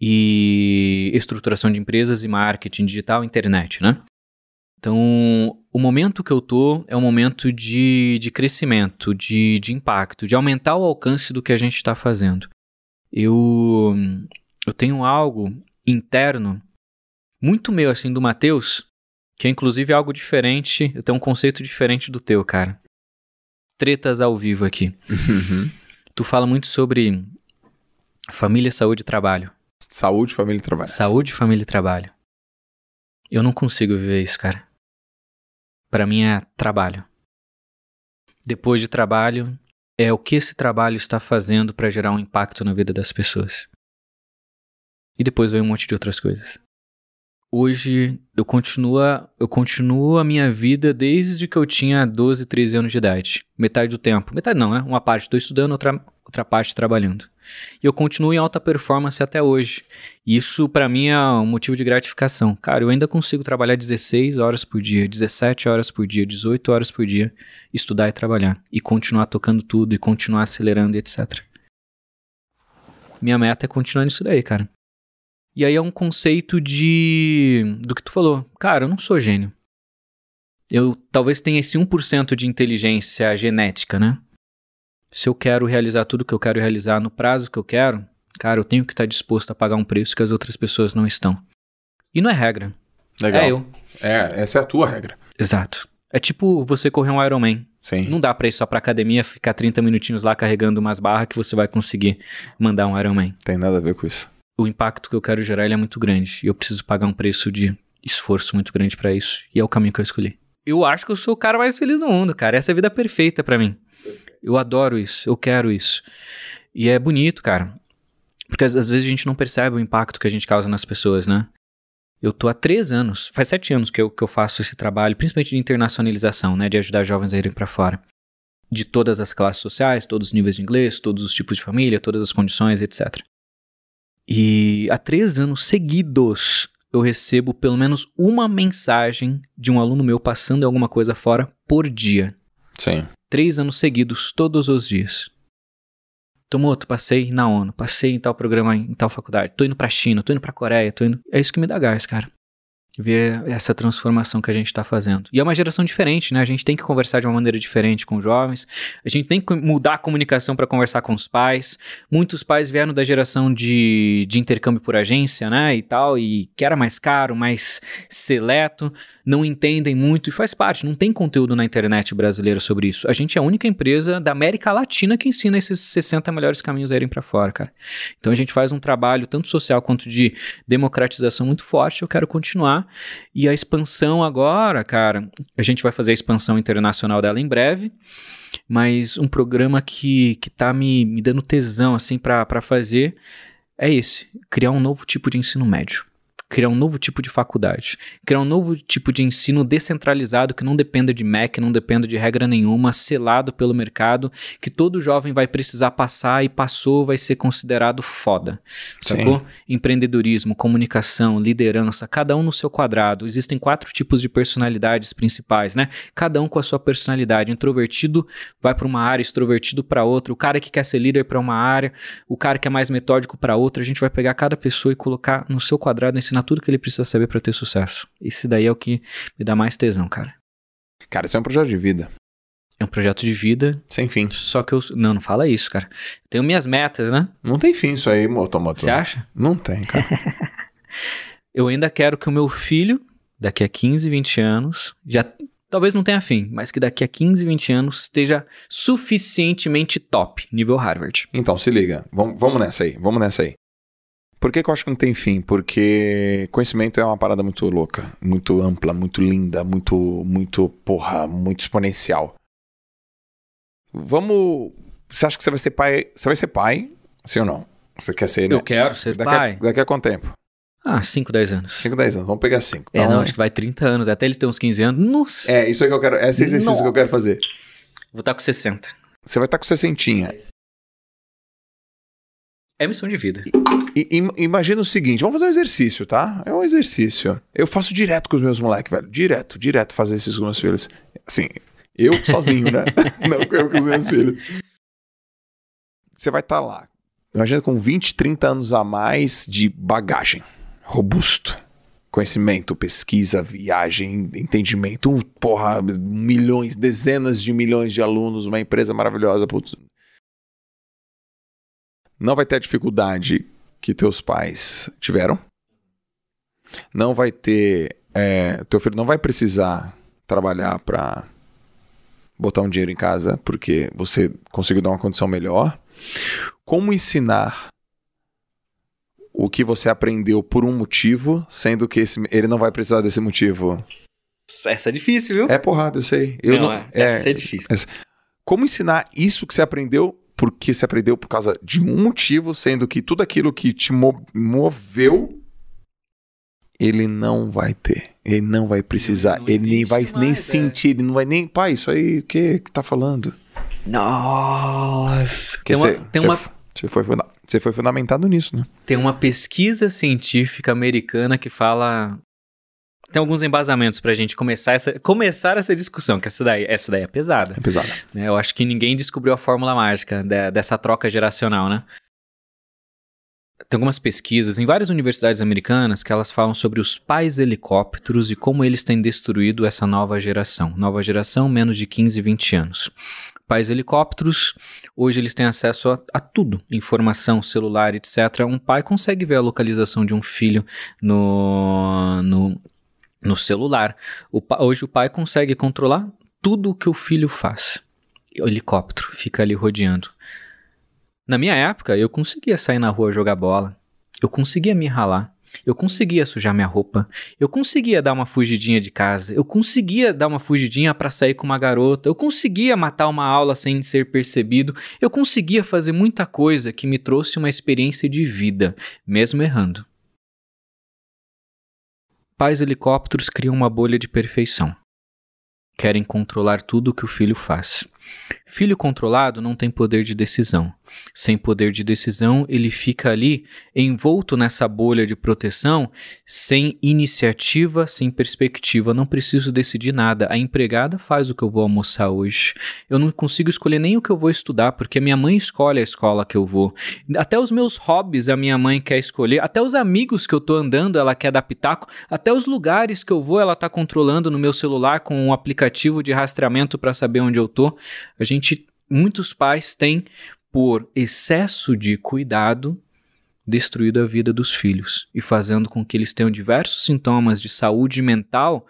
e estruturação de empresas e marketing digital, internet, né? Então, o momento que eu tô é um momento de, de crescimento, de, de impacto, de aumentar o alcance do que a gente está fazendo. Eu, eu tenho algo interno, muito meu assim, do Matheus, que é inclusive algo diferente, eu tenho um conceito diferente do teu, cara tretas ao vivo aqui. Uhum. Tu fala muito sobre família, saúde e trabalho. Saúde, família e trabalho. Saúde, família e trabalho. Eu não consigo viver isso, cara. Para mim é trabalho. Depois de trabalho, é o que esse trabalho está fazendo para gerar um impacto na vida das pessoas. E depois veio um monte de outras coisas. Hoje eu continuo, eu continuo a minha vida desde que eu tinha 12, 13 anos de idade. Metade do tempo. Metade não, né? Uma parte estou estudando, outra, outra parte trabalhando. E eu continuo em alta performance até hoje. Isso para mim é um motivo de gratificação. Cara, eu ainda consigo trabalhar 16 horas por dia, 17 horas por dia, 18 horas por dia, estudar e trabalhar. E continuar tocando tudo, e continuar acelerando, etc. Minha meta é continuar nisso daí, cara. E aí é um conceito de. do que tu falou. Cara, eu não sou gênio. Eu talvez tenha esse 1% de inteligência genética, né? Se eu quero realizar tudo que eu quero realizar no prazo que eu quero, cara, eu tenho que estar disposto a pagar um preço que as outras pessoas não estão. E não é regra. Legal. É eu. É, essa é a tua regra. Exato. É tipo você correr um Ironman. Sim. Não dá pra ir só pra academia, ficar 30 minutinhos lá carregando umas barras que você vai conseguir mandar um Ironman. Tem nada a ver com isso. O impacto que eu quero gerar é muito grande. E eu preciso pagar um preço de esforço muito grande pra isso. E é o caminho que eu escolhi. Eu acho que eu sou o cara mais feliz do mundo, cara. Essa é a vida perfeita pra mim. Eu adoro isso, eu quero isso. E é bonito, cara. Porque às, às vezes a gente não percebe o impacto que a gente causa nas pessoas, né? Eu tô há três anos, faz sete anos que eu, que eu faço esse trabalho, principalmente de internacionalização, né? De ajudar jovens a irem para fora. De todas as classes sociais, todos os níveis de inglês, todos os tipos de família, todas as condições, etc. E há três anos seguidos eu recebo pelo menos uma mensagem de um aluno meu passando alguma coisa fora por dia. Sim. Três anos seguidos, todos os dias. Tomoto, passei na ONU, passei em tal programa, em tal faculdade, tô indo pra China, tô indo pra Coreia, tô indo. É isso que me dá gás, cara ver essa transformação que a gente está fazendo. E é uma geração diferente, né? A gente tem que conversar de uma maneira diferente com os jovens, a gente tem que mudar a comunicação para conversar com os pais. Muitos pais vieram da geração de, de intercâmbio por agência, né? E tal, e que era mais caro, mais seleto, não entendem muito e faz parte, não tem conteúdo na internet brasileira sobre isso. A gente é a única empresa da América Latina que ensina esses 60 melhores caminhos a irem para fora, cara. Então a gente faz um trabalho tanto social quanto de democratização muito forte. Eu quero continuar e a expansão agora, cara, a gente vai fazer a expansão internacional dela em breve, mas um programa que, que tá me, me dando tesão, assim, para fazer é esse: criar um novo tipo de ensino médio criar um novo tipo de faculdade, criar um novo tipo de ensino descentralizado que não dependa de MEC, não dependa de regra nenhuma, selado pelo mercado, que todo jovem vai precisar passar e passou vai ser considerado foda. Sacou? Sim. Empreendedorismo, comunicação, liderança, cada um no seu quadrado. Existem quatro tipos de personalidades principais, né? Cada um com a sua personalidade. Introvertido vai para uma área, extrovertido para outra, o cara que quer ser líder para uma área, o cara que é mais metódico para outra. A gente vai pegar cada pessoa e colocar no seu quadrado, ensinar ensinar tudo que ele precisa saber para ter sucesso. Esse daí é o que me dá mais tesão, cara. Cara, isso é um projeto de vida. É um projeto de vida. Sem fim. Só que eu. Não, não fala isso, cara. tenho minhas metas, né? Não tem fim isso aí, motomotor. Você acha? Não tem, cara. eu ainda quero que o meu filho, daqui a 15, 20 anos, já. Talvez não tenha fim, mas que daqui a 15, 20 anos esteja suficientemente top, nível Harvard. Então, se liga. Vamos, vamos nessa aí, vamos nessa aí. Por que, que, eu acho que não tem fim? Porque conhecimento é uma parada muito louca, muito ampla, muito linda, muito, muito, porra, muito exponencial. Vamos. Você acha que você vai ser pai? Você vai ser pai? Sim ou não? Você quer ser, né? Eu quero ser daqui pai. A, daqui a quanto tempo? Ah, 5, 10 anos. 5, 10 anos. Vamos pegar 5. É, então, não, acho que vai 30 anos. Até ele ter uns 15 anos. Nossa. É, isso aí que eu quero. Esse exercício Nossa. que eu quero fazer. Vou estar com 60. Você vai estar com 60. É missão de vida. I, imagina o seguinte, vamos fazer um exercício, tá? É um exercício. Eu faço direto com os meus moleques, velho. Direto, direto fazer esses com meus filhos. Assim, eu sozinho, né? Não eu com os meus filhos. Você vai estar tá lá. Imagina com 20, 30 anos a mais de bagagem. Robusto. Conhecimento, pesquisa, viagem, entendimento. Porra, milhões, dezenas de milhões de alunos, uma empresa maravilhosa. Putz, não vai ter a dificuldade que teus pais tiveram. Não vai ter. É, teu filho não vai precisar trabalhar para botar um dinheiro em casa, porque você conseguiu dar uma condição melhor. Como ensinar o que você aprendeu por um motivo, sendo que esse, ele não vai precisar desse motivo? Essa é difícil, viu? É porrada, eu sei. Eu não, não é, é, é difícil. Como ensinar isso que você aprendeu porque você aprendeu por causa de um motivo, sendo que tudo aquilo que te mo moveu, ele não vai ter. Ele não vai precisar. Não ele nem vai mais, nem é. sentir, ele não vai nem. Pai, isso aí, o que que tá falando? Nossa! Tem uma, tem uma... Você foi, você foi fundamentado nisso, né? Tem uma pesquisa científica americana que fala tem alguns embasamentos pra gente começar essa, começar essa discussão, que essa daí, essa daí é pesada. É pesada. Né? Eu acho que ninguém descobriu a fórmula mágica de, dessa troca geracional, né? Tem algumas pesquisas em várias universidades americanas que elas falam sobre os pais helicópteros e como eles têm destruído essa nova geração. Nova geração, menos de 15, 20 anos. Pais helicópteros, hoje eles têm acesso a, a, tudo, informação, celular, etc. Um pai consegue ver a localização de um filho no, no no celular. O, hoje o pai consegue controlar tudo o que o filho faz. O helicóptero fica ali rodeando. Na minha época, eu conseguia sair na rua jogar bola. Eu conseguia me ralar. Eu conseguia sujar minha roupa. Eu conseguia dar uma fugidinha de casa. Eu conseguia dar uma fugidinha para sair com uma garota. Eu conseguia matar uma aula sem ser percebido. Eu conseguia fazer muita coisa que me trouxe uma experiência de vida, mesmo errando. Pais helicópteros criam uma bolha de perfeição. Querem controlar tudo o que o filho faz. Filho controlado não tem poder de decisão. Sem poder de decisão, ele fica ali envolto nessa bolha de proteção, sem iniciativa, sem perspectiva. Não preciso decidir nada. A empregada faz o que eu vou almoçar hoje. Eu não consigo escolher nem o que eu vou estudar, porque a minha mãe escolhe a escola que eu vou. Até os meus hobbies a minha mãe quer escolher. Até os amigos que eu tô andando, ela quer dar pitaco. Até os lugares que eu vou, ela tá controlando no meu celular com um aplicativo de rastreamento para saber onde eu tô. A gente, muitos pais têm, por excesso de cuidado, destruído a vida dos filhos e fazendo com que eles tenham diversos sintomas de saúde mental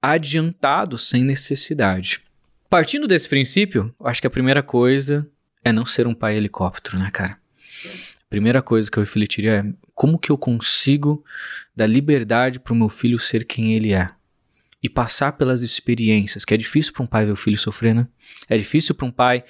adiantados sem necessidade. Partindo desse princípio, acho que a primeira coisa é não ser um pai helicóptero, né, cara? Primeira coisa que eu refletiria é como que eu consigo dar liberdade para o meu filho ser quem ele é e passar pelas experiências, que é difícil para um pai ver o filho sofrer, né? É difícil para um pai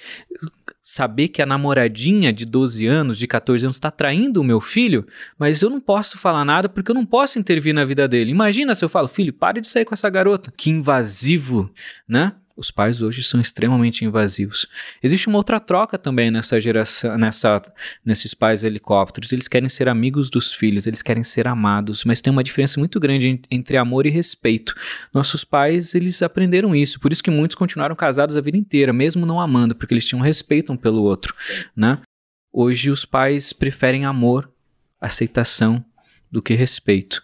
saber que a namoradinha de 12 anos, de 14 anos, está traindo o meu filho, mas eu não posso falar nada porque eu não posso intervir na vida dele. Imagina se eu falo, filho, pare de sair com essa garota. Que invasivo, né? Os pais hoje são extremamente invasivos. Existe uma outra troca também nessa geração, nessa, nesses pais helicópteros. Eles querem ser amigos dos filhos, eles querem ser amados, mas tem uma diferença muito grande entre amor e respeito. Nossos pais, eles aprenderam isso, por isso que muitos continuaram casados a vida inteira, mesmo não amando, porque eles tinham respeito um pelo outro, né? Hoje os pais preferem amor, aceitação do que respeito.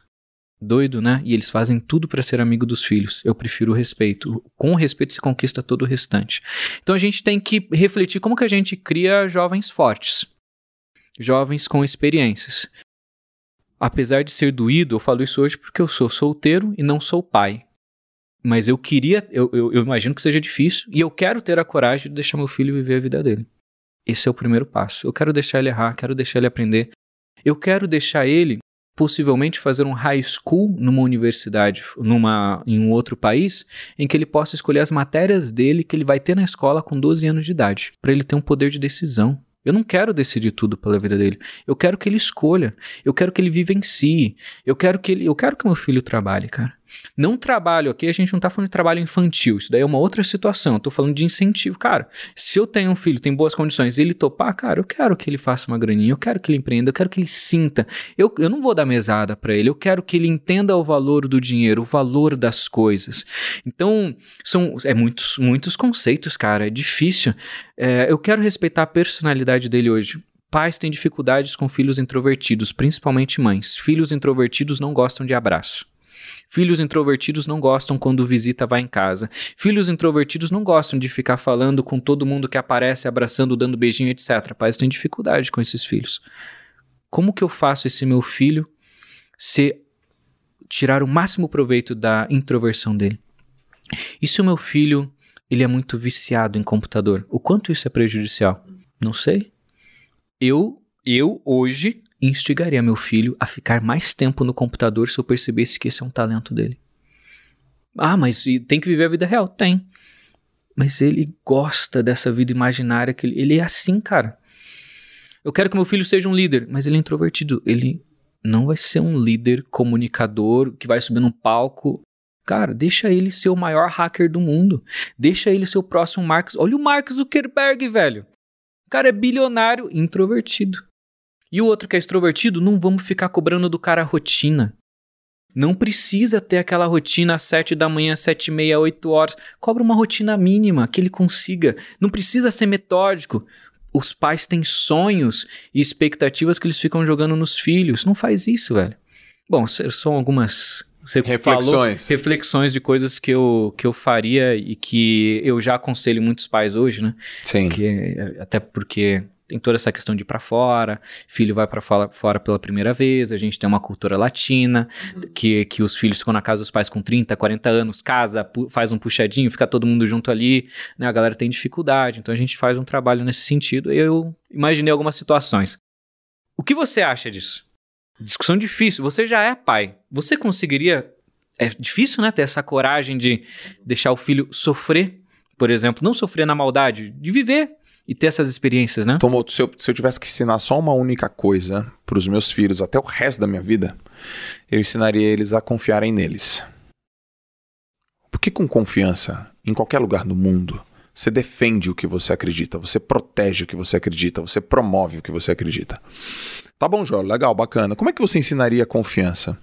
Doido, né? E eles fazem tudo para ser amigo dos filhos. Eu prefiro o respeito. Com o respeito se conquista todo o restante. Então a gente tem que refletir como que a gente cria jovens fortes. Jovens com experiências. Apesar de ser doído, eu falo isso hoje porque eu sou solteiro e não sou pai. Mas eu queria, eu, eu, eu imagino que seja difícil e eu quero ter a coragem de deixar meu filho viver a vida dele. Esse é o primeiro passo. Eu quero deixar ele errar, quero deixar ele aprender. Eu quero deixar ele possivelmente fazer um high school numa universidade, numa, em um outro país, em que ele possa escolher as matérias dele que ele vai ter na escola com 12 anos de idade, para ele ter um poder de decisão. Eu não quero decidir tudo pela vida dele. Eu quero que ele escolha. Eu quero que ele vivencie. Eu quero que ele, eu quero que meu filho trabalhe, cara. Não trabalho aqui, a gente não tá falando de trabalho infantil, isso daí é uma outra situação. Eu tô falando de incentivo. Cara, se eu tenho um filho, tem boas condições, ele topar, cara, eu quero que ele faça uma graninha, eu quero que ele empreenda, eu quero que ele sinta. Eu, eu não vou dar mesada para ele, eu quero que ele entenda o valor do dinheiro, o valor das coisas. Então, são é muitos, muitos conceitos, cara, é difícil. É, eu quero respeitar a personalidade dele hoje. Pais têm dificuldades com filhos introvertidos, principalmente mães. Filhos introvertidos não gostam de abraço. Filhos introvertidos não gostam quando visita vai em casa. Filhos introvertidos não gostam de ficar falando com todo mundo que aparece, abraçando, dando beijinho, etc. Pais têm dificuldade com esses filhos. Como que eu faço esse meu filho se tirar o máximo proveito da introversão dele? E se o meu filho ele é muito viciado em computador? O quanto isso é prejudicial? Não sei. Eu, eu hoje instigaria meu filho a ficar mais tempo no computador se eu percebesse que esse é um talento dele. Ah, mas tem que viver a vida real? Tem. mas ele gosta dessa vida imaginária que ele, ele é assim, cara. Eu quero que meu filho seja um líder, mas ele é introvertido. Ele não vai ser um líder comunicador que vai subir num palco. Cara, deixa ele ser o maior hacker do mundo. Deixa ele ser o próximo Marcos. Olha o Mark Zuckerberg, velho. O cara é bilionário, introvertido. E o outro que é extrovertido, não vamos ficar cobrando do cara a rotina. Não precisa ter aquela rotina às 7 da manhã, 7 e meia, 8 horas. Cobra uma rotina mínima que ele consiga. Não precisa ser metódico. Os pais têm sonhos e expectativas que eles ficam jogando nos filhos. Não faz isso, velho. Bom, são algumas você reflexões. Falou, reflexões de coisas que eu, que eu faria e que eu já aconselho muitos pais hoje, né? Sim. Que, até porque tem toda essa questão de ir para fora, filho vai para fora pela primeira vez, a gente tem uma cultura latina, uhum. que, que os filhos ficam na casa dos pais com 30, 40 anos, casa, faz um puxadinho, fica todo mundo junto ali, né? A galera tem dificuldade, então a gente faz um trabalho nesse sentido. Eu imaginei algumas situações. O que você acha disso? Discussão difícil. Você já é pai. Você conseguiria. É difícil, né? Ter essa coragem de deixar o filho sofrer, por exemplo. Não sofrer na maldade, de viver e ter essas experiências, né? Tomoto, se eu, se eu tivesse que ensinar só uma única coisa para os meus filhos até o resto da minha vida, eu ensinaria eles a confiarem neles. Porque com confiança, em qualquer lugar do mundo, você defende o que você acredita, você protege o que você acredita, você promove o que você acredita. Tá bom, Joel, legal, bacana. Como é que você ensinaria confiança?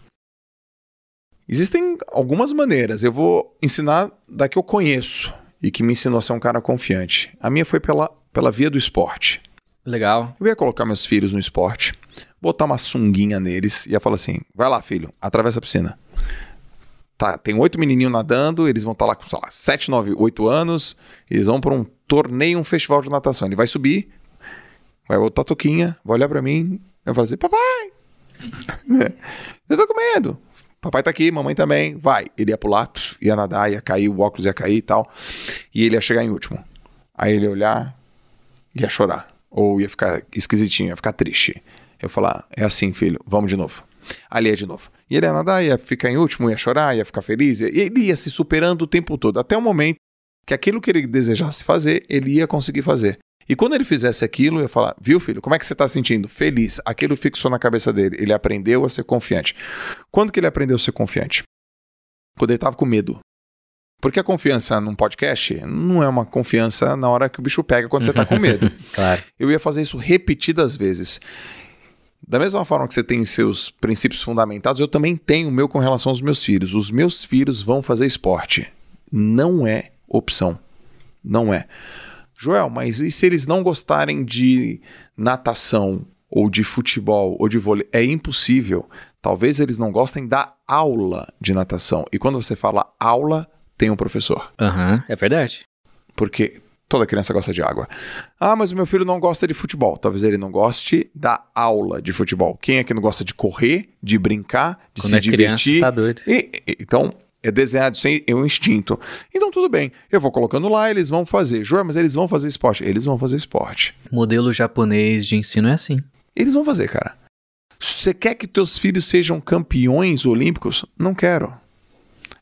Existem algumas maneiras. Eu vou ensinar da que eu conheço e que me ensinou a ser um cara confiante. A minha foi pela pela via do esporte. Legal. Eu ia colocar meus filhos no esporte, botar uma sunguinha neles e ia falar assim: vai lá, filho, atravessa a piscina. Tá, tem oito menininhos nadando, eles vão estar tá lá com, sei lá, sete, nove, oito anos, eles vão para um torneio, um festival de natação. Ele vai subir, vai botar a toquinha, vai olhar para mim, eu vou assim: papai, eu tô com medo. Papai tá aqui, mamãe também, vai. Ele ia pular, ia nadar, ia cair, o óculos ia cair e tal. E ele ia chegar em último. Aí ele ia olhar, ia chorar. Ou ia ficar esquisitinho, ia ficar triste. Eu falar, é assim, filho, vamos de novo. Ali é de novo. E ele ia nadar, ia ficar em último, ia chorar, ia ficar feliz. E ele ia se superando o tempo todo, até o momento que aquilo que ele desejasse fazer, ele ia conseguir fazer. E quando ele fizesse aquilo, eu ia falar: Viu, filho, como é que você está sentindo? Feliz. Aquilo fixou na cabeça dele. Ele aprendeu a ser confiante. Quando que ele aprendeu a ser confiante? Quando ele estava com medo. Porque a confiança num podcast não é uma confiança na hora que o bicho pega quando você está com medo. claro. Eu ia fazer isso repetidas vezes. Da mesma forma que você tem seus princípios fundamentados, eu também tenho o meu com relação aos meus filhos. Os meus filhos vão fazer esporte. Não é opção. Não é. Joel, mas e se eles não gostarem de natação, ou de futebol, ou de vôlei? É impossível. Talvez eles não gostem da aula de natação. E quando você fala aula, tem um professor. Aham, uhum, é verdade. Porque toda criança gosta de água. Ah, mas o meu filho não gosta de futebol. Talvez ele não goste da aula de futebol. Quem é que não gosta de correr, de brincar, de Quando se é divertir? Criança, tá doido. E, e, então, é desenhado sem é um instinto. Então, tudo bem. Eu vou colocando lá, eles vão fazer. João, mas eles vão fazer esporte. Eles vão fazer esporte. Modelo japonês de ensino é assim. Eles vão fazer, cara. Você quer que teus filhos sejam campeões olímpicos? Não quero.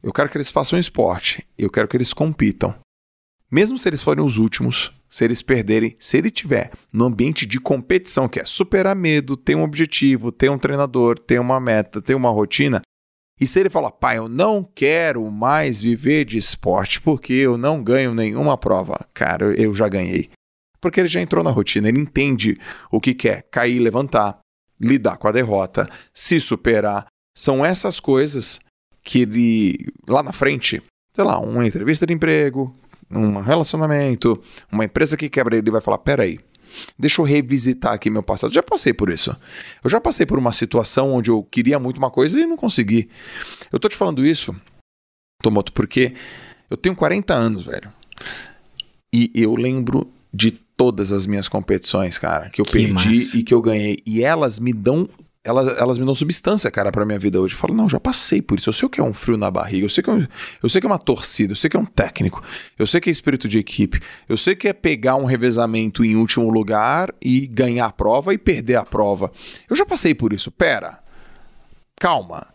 Eu quero que eles façam esporte. Eu quero que eles compitam. Mesmo se eles forem os últimos, se eles perderem, se ele tiver no ambiente de competição, que é superar medo, ter um objetivo, ter um treinador, ter uma meta, ter uma rotina, e se ele falar, pai, eu não quero mais viver de esporte porque eu não ganho nenhuma prova, cara, eu já ganhei. Porque ele já entrou na rotina, ele entende o que quer cair, levantar, lidar com a derrota, se superar. São essas coisas que ele, lá na frente, sei lá, uma entrevista de emprego, um relacionamento, uma empresa que quebra, ele vai falar: peraí, deixa eu revisitar aqui meu passado. Já passei por isso. Eu já passei por uma situação onde eu queria muito uma coisa e não consegui. Eu tô te falando isso, Tomoto, porque eu tenho 40 anos, velho. E eu lembro de todas as minhas competições, cara, que eu que perdi massa. e que eu ganhei. E elas me dão elas, elas me dão substância, cara, pra minha vida hoje. Eu falo, não, já passei por isso. Eu sei o que é um frio na barriga, eu sei que é, eu sei que é uma torcida, eu sei que é um técnico, eu sei que é espírito de equipe, eu sei que é pegar um revezamento em último lugar e ganhar a prova e perder a prova. Eu já passei por isso. Pera, calma.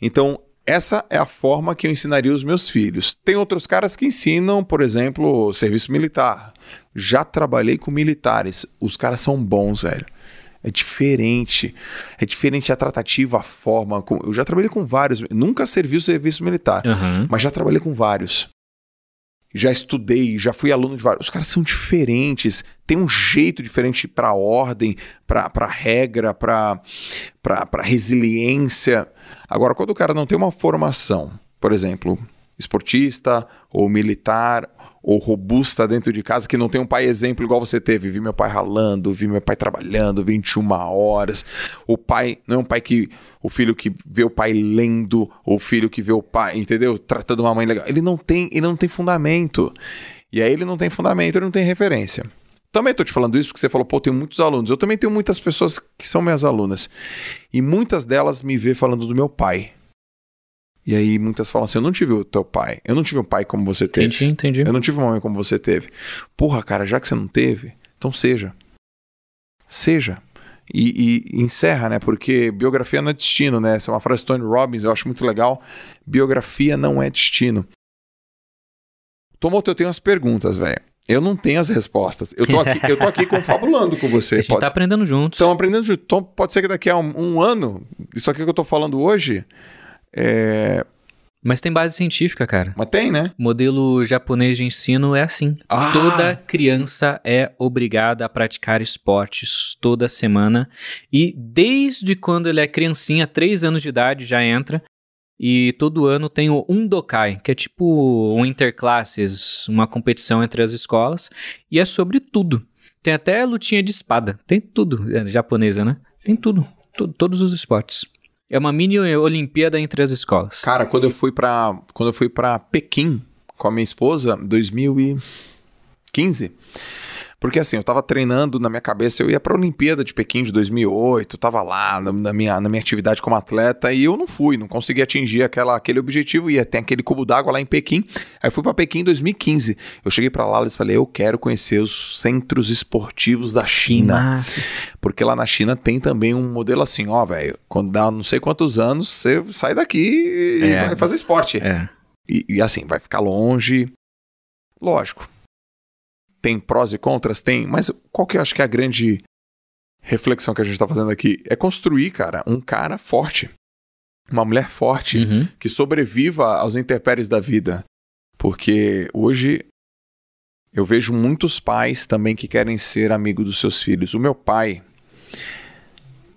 Então, Essa é a forma que eu ensinaria os meus filhos. Tem outros caras que ensinam, por exemplo, serviço militar. Já trabalhei com militares. Os caras são bons, velho. É diferente. É diferente a tratativa, a forma. Eu já trabalhei com vários. Nunca servi o serviço militar, Uhum. mas já trabalhei com vários. Já estudei, já fui aluno de vários. Os caras são diferentes. Tem um jeito diferente para ordem, para regra, para resiliência. Agora, quando o cara não tem uma formação, por exemplo, esportista ou militar ou robusta dentro de casa, que não tem um pai exemplo igual você teve. Vi meu pai ralando, vi meu pai trabalhando 21 horas. O pai não é um pai que. O filho que vê o pai lendo, o filho que vê o pai, entendeu? Tratando uma mãe legal. Ele não tem, ele não tem fundamento. E aí ele não tem fundamento, ele não tem referência. Também estou te falando isso porque você falou, pô, tenho muitos alunos. Eu também tenho muitas pessoas que são minhas alunas. E muitas delas me vê falando do meu pai. E aí muitas falam assim: eu não tive o teu pai. Eu não tive um pai como você teve. Entendi, entendi. Eu não tive uma mãe como você teve. Porra, cara, já que você não teve, então seja. Seja. E, e encerra, né? Porque biografia não é destino, né? Essa é uma frase de Tony Robbins, eu acho muito legal. Biografia não é destino. Tomoto, eu tenho as perguntas, velho. Eu não tenho as respostas. Eu tô aqui, eu tô aqui confabulando com você. A gente Pode- tá aprendendo juntos. Estão aprendendo junto. Então, pode ser que daqui a um, um ano, isso aqui que eu tô falando hoje, é... Mas tem base científica, cara. mas tem, né? O modelo japonês de ensino é assim. Ah! Toda criança é obrigada a praticar esportes toda semana. E desde quando ele é criancinha, 3 anos de idade, já entra. E todo ano tem o Undokai, que é tipo um interclasses, uma competição entre as escolas. E é sobre tudo. Tem até lutinha de espada. Tem tudo. É japonesa, né? Tem tudo. Tu- todos os esportes. É uma mini Olimpíada entre as escolas. Cara, quando eu fui pra, quando eu fui para Pequim com a minha esposa, 2015, porque assim, eu tava treinando na minha cabeça, eu ia pra Olimpíada de Pequim de 2008, eu tava lá na, na minha, na minha atividade como atleta e eu não fui, não consegui atingir aquela, aquele objetivo, ia ter aquele cubo d'água lá em Pequim. Aí fui pra Pequim em 2015. Eu cheguei pra lá e falei, eu quero conhecer os centros esportivos da China. massa. Porque lá na China tem também um modelo assim, ó, velho, quando dá não sei quantos anos, você sai daqui e É. vai fazer esporte. É. E, e assim, vai ficar longe. Lógico. Tem prós e contras? Tem. Mas qual que eu acho que é a grande reflexão que a gente tá fazendo aqui? É construir, cara, um cara forte. Uma mulher forte Uhum. que sobreviva aos intempéries da vida. Porque hoje eu vejo muitos pais também que querem ser amigo dos seus filhos. O meu pai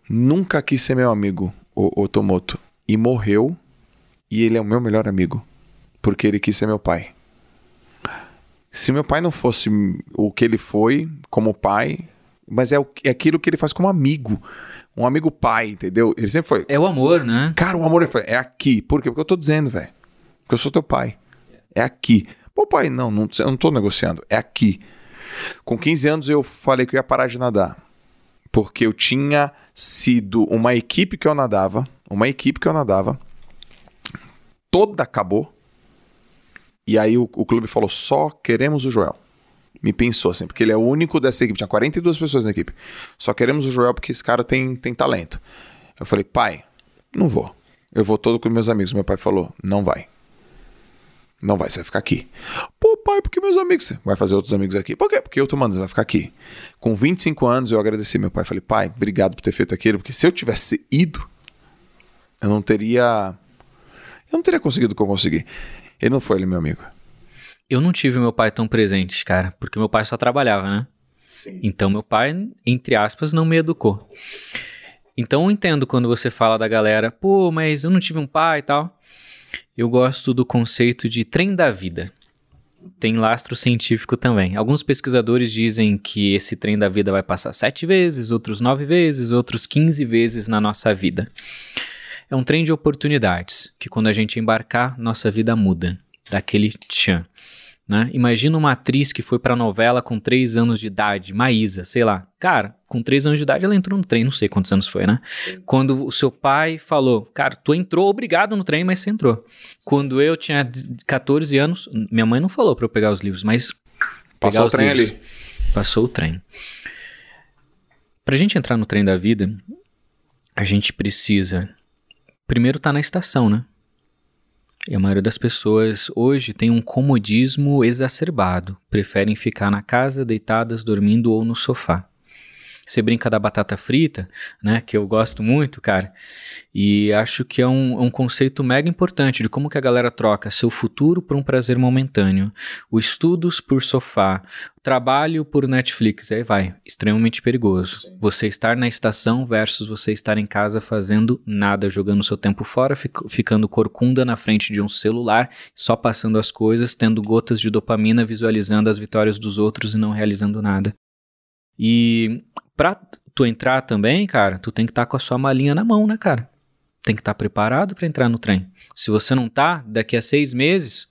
nunca quis ser meu amigo, o, o Tomoto, e morreu, e ele é o meu melhor amigo, porque ele quis ser meu pai. Se meu pai não fosse o que ele foi como pai, mas é, o, é aquilo que ele faz como amigo, um amigo pai, entendeu? Ele sempre foi, É o amor, né? Cara, o amor é, é aqui. Por quê? Porque eu tô dizendo, velho. Porque eu sou teu pai. É aqui. Pô, pai, não, não, eu não tô negociando. É aqui. Com 15 anos eu falei que eu ia parar de nadar. Porque eu tinha sido uma equipe que eu nadava. Uma equipe que eu nadava. Toda acabou. E aí o, o clube falou: só queremos o Joel. Me pensou assim, porque ele é o único dessa equipe. Tinha 42 pessoas na equipe. Só queremos o Joel porque esse cara tem, tem talento. Eu falei, pai, não vou. Eu vou todo com meus amigos. Meu pai falou, não vai. Não vai, você vai ficar aqui. Pô, pai, porque meus amigos. Vai fazer outros amigos aqui. Por quê? Porque eu tô mandando, você vai ficar aqui. Com 25 anos, eu agradeci meu pai. Falei, pai, obrigado por ter feito aquilo, porque se eu tivesse ido, eu não teria. Eu não teria conseguido o que eu consegui. Ele não foi, ele meu amigo. Eu não tive meu pai tão presente, cara, porque meu pai só trabalhava, né? Sim. Então meu pai, entre aspas, não me educou. Então eu entendo quando você fala da galera, pô, mas eu não tive um pai e tal. Eu gosto do conceito de trem da vida. Tem lastro científico também. Alguns pesquisadores dizem que esse trem da vida vai passar sete vezes, outros nove vezes, outros 15 vezes na nossa vida. É um trem de oportunidades, que quando a gente embarcar, nossa vida muda. Daquele tchan. Né? Imagina uma atriz que foi pra novela com 3 anos de idade, Maísa, sei lá. Cara, com 3 anos de idade ela entrou no trem, não sei quantos anos foi, né? Quando o seu pai falou, cara, tu entrou obrigado no trem, mas você entrou. Quando eu tinha 14 anos, minha mãe não falou pra eu pegar os livros, mas. Passou o trem livros. ali. Passou o trem. Pra gente entrar no trem da vida, a gente precisa primeiro estar na estação, né? E a maioria das pessoas hoje tem um comodismo exacerbado, preferem ficar na casa, deitadas, dormindo ou no sofá. Você brinca da batata frita, né? Que eu gosto muito, cara. E acho que é um, um conceito mega importante de como que a galera troca seu futuro por um prazer momentâneo, o estudos por sofá, trabalho por Netflix, aí vai, extremamente perigoso. Sim. Você estar na estação versus você estar em casa fazendo nada, jogando seu tempo fora, fic ficando corcunda na frente de um celular, só passando as coisas, tendo gotas de dopamina, visualizando as vitórias dos outros e não realizando nada. E pra tu entrar também, cara, tu tem que estar tá com a sua malinha na mão, né, cara? Tem que estar tá preparado para entrar no trem. Se você não tá, daqui a seis meses,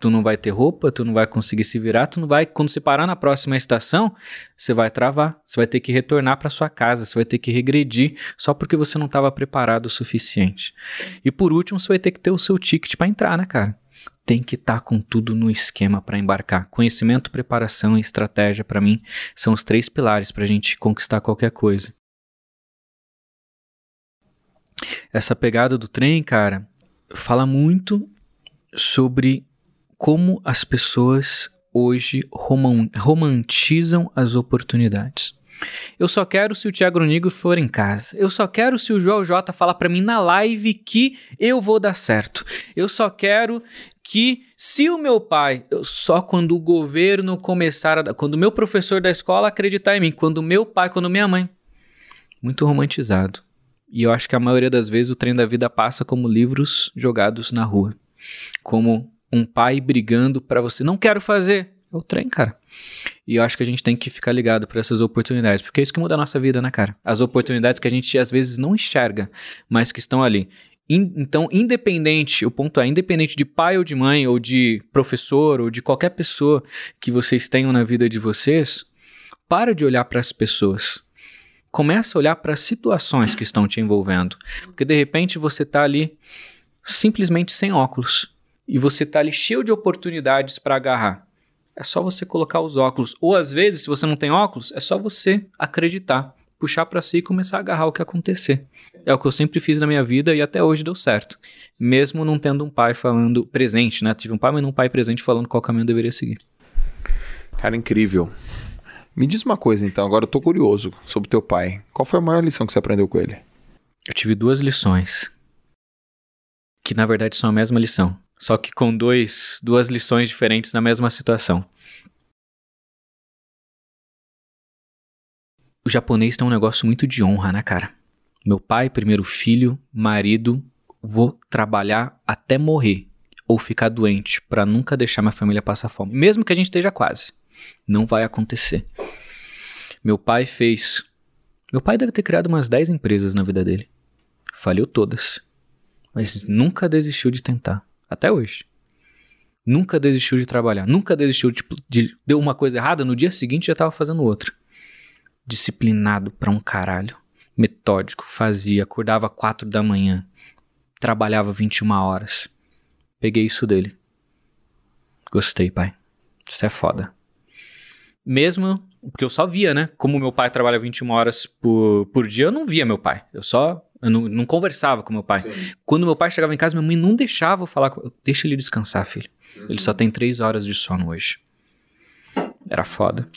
tu não vai ter roupa, tu não vai conseguir se virar, tu não vai, quando você parar na próxima estação, você vai travar, você vai ter que retornar para sua casa, você vai ter que regredir só porque você não estava preparado o suficiente. E por último, você vai ter que ter o seu ticket para entrar, né, cara? Tem que estar tá com tudo no esquema para embarcar. Conhecimento, preparação e estratégia, para mim, são os três pilares para a gente conquistar qualquer coisa. Essa pegada do trem, cara, fala muito sobre como as pessoas hoje romantizam as oportunidades. Eu só quero se o Thiago Nigo for em casa. Eu só quero se o João J falar para mim na live que eu vou dar certo. Eu só quero que se o meu pai, só quando o governo começar a, quando o meu professor da escola acreditar em mim, quando o meu pai, quando minha mãe, muito romantizado. E eu acho que a maioria das vezes o trem da vida passa como livros jogados na rua, como um pai brigando para você, não quero fazer, é o trem, cara. E eu acho que a gente tem que ficar ligado para essas oportunidades, porque é isso que muda a nossa vida, né, cara? As oportunidades que a gente às vezes não enxerga, mas que estão ali. In, então, independente, o ponto é, independente de pai ou de mãe, ou de professor, ou de qualquer pessoa que vocês tenham na vida de vocês, para de olhar para as pessoas. Começa a olhar para as situações que estão te envolvendo. Porque de repente você está ali simplesmente sem óculos. E você está ali cheio de oportunidades para agarrar. É só você colocar os óculos. Ou às vezes, se você não tem óculos, é só você acreditar, puxar para si e começar a agarrar o que acontecer. É o que eu sempre fiz na minha vida e até hoje deu certo. Mesmo não tendo um pai falando presente, né? Tive um pai, mas não um pai presente falando qual caminho eu deveria seguir. Cara, incrível. Me diz uma coisa então, agora eu tô curioso sobre teu pai. Qual foi a maior lição que você aprendeu com ele? Eu tive duas lições. Que na verdade são a mesma lição só que com dois, duas lições diferentes na mesma situação. O japonês tem um negócio muito de honra, né, cara? Meu pai, primeiro filho, marido, vou trabalhar até morrer ou ficar doente para nunca deixar minha família passar fome, mesmo que a gente esteja quase. Não vai acontecer. Meu pai fez. Meu pai deve ter criado umas 10 empresas na vida dele. Falhou todas. Mas nunca desistiu de tentar. Até hoje. Nunca desistiu de trabalhar. Nunca desistiu de, de deu uma coisa errada, no dia seguinte já estava fazendo outra. Disciplinado para um caralho. Metódico, fazia, acordava quatro da manhã. Trabalhava 21 horas. Peguei isso dele. Gostei, pai. Isso é foda. Mesmo porque eu só via, né? Como meu pai trabalha 21 horas por, por dia, eu não via meu pai. Eu só eu não, não conversava com meu pai. Sim. Quando meu pai chegava em casa, minha mãe não deixava eu falar com Deixa ele descansar, filho. Uhum. Ele só tem três horas de sono hoje. Era foda.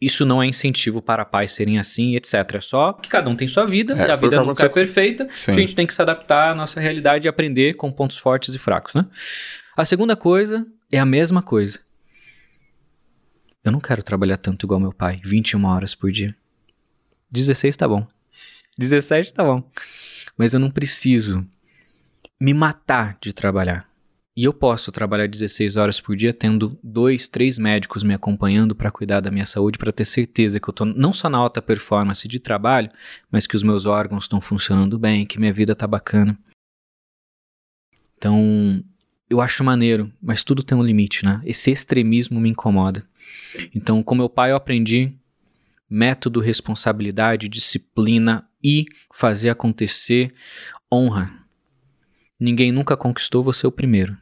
Isso não é incentivo para pais serem assim, etc. É só que cada um tem sua vida, é, e a vida nunca é perfeita. Sim. A gente tem que se adaptar à nossa realidade e aprender com pontos fortes e fracos, né? A segunda coisa é a mesma coisa. Eu não quero trabalhar tanto igual meu pai, 21 horas por dia. 16 tá bom. 17 tá bom. Mas eu não preciso me matar de trabalhar. E eu posso trabalhar 16 horas por dia tendo dois, três médicos me acompanhando para cuidar da minha saúde, para ter certeza que eu tô não só na alta performance de trabalho, mas que os meus órgãos estão funcionando bem, que minha vida tá bacana. Então, eu acho maneiro, mas tudo tem um limite, né? Esse extremismo me incomoda. Então, com meu pai eu aprendi método, responsabilidade, disciplina e fazer acontecer honra. Ninguém nunca conquistou você o primeiro.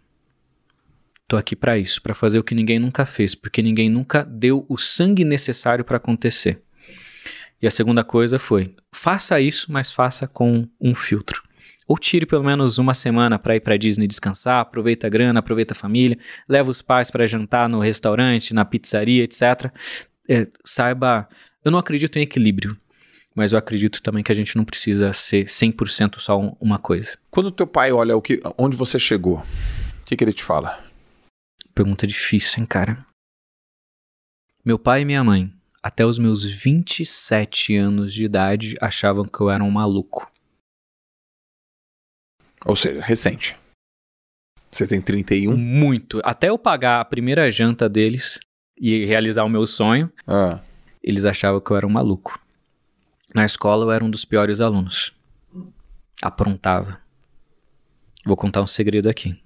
Tô aqui para isso, para fazer o que ninguém nunca fez, porque ninguém nunca deu o sangue necessário para acontecer. E a segunda coisa foi: faça isso, mas faça com um filtro. Ou tire pelo menos uma semana para ir para Disney descansar, aproveita a grana, aproveita a família, leva os pais para jantar no restaurante, na pizzaria, etc. É, saiba, eu não acredito em equilíbrio, mas eu acredito também que a gente não precisa ser 100% só um, uma coisa. Quando teu pai olha o que, onde você chegou, o que, que ele te fala? Pergunta difícil, hein, cara? Meu pai e minha mãe, até os meus 27 anos de idade, achavam que eu era um maluco. Ou seja, recente. Você tem 31? Muito. Até eu pagar a primeira janta deles e realizar o meu sonho, Ah, eles achavam que eu era um maluco. Na escola eu era um dos piores alunos. Aprontava. Vou contar um segredo aqui.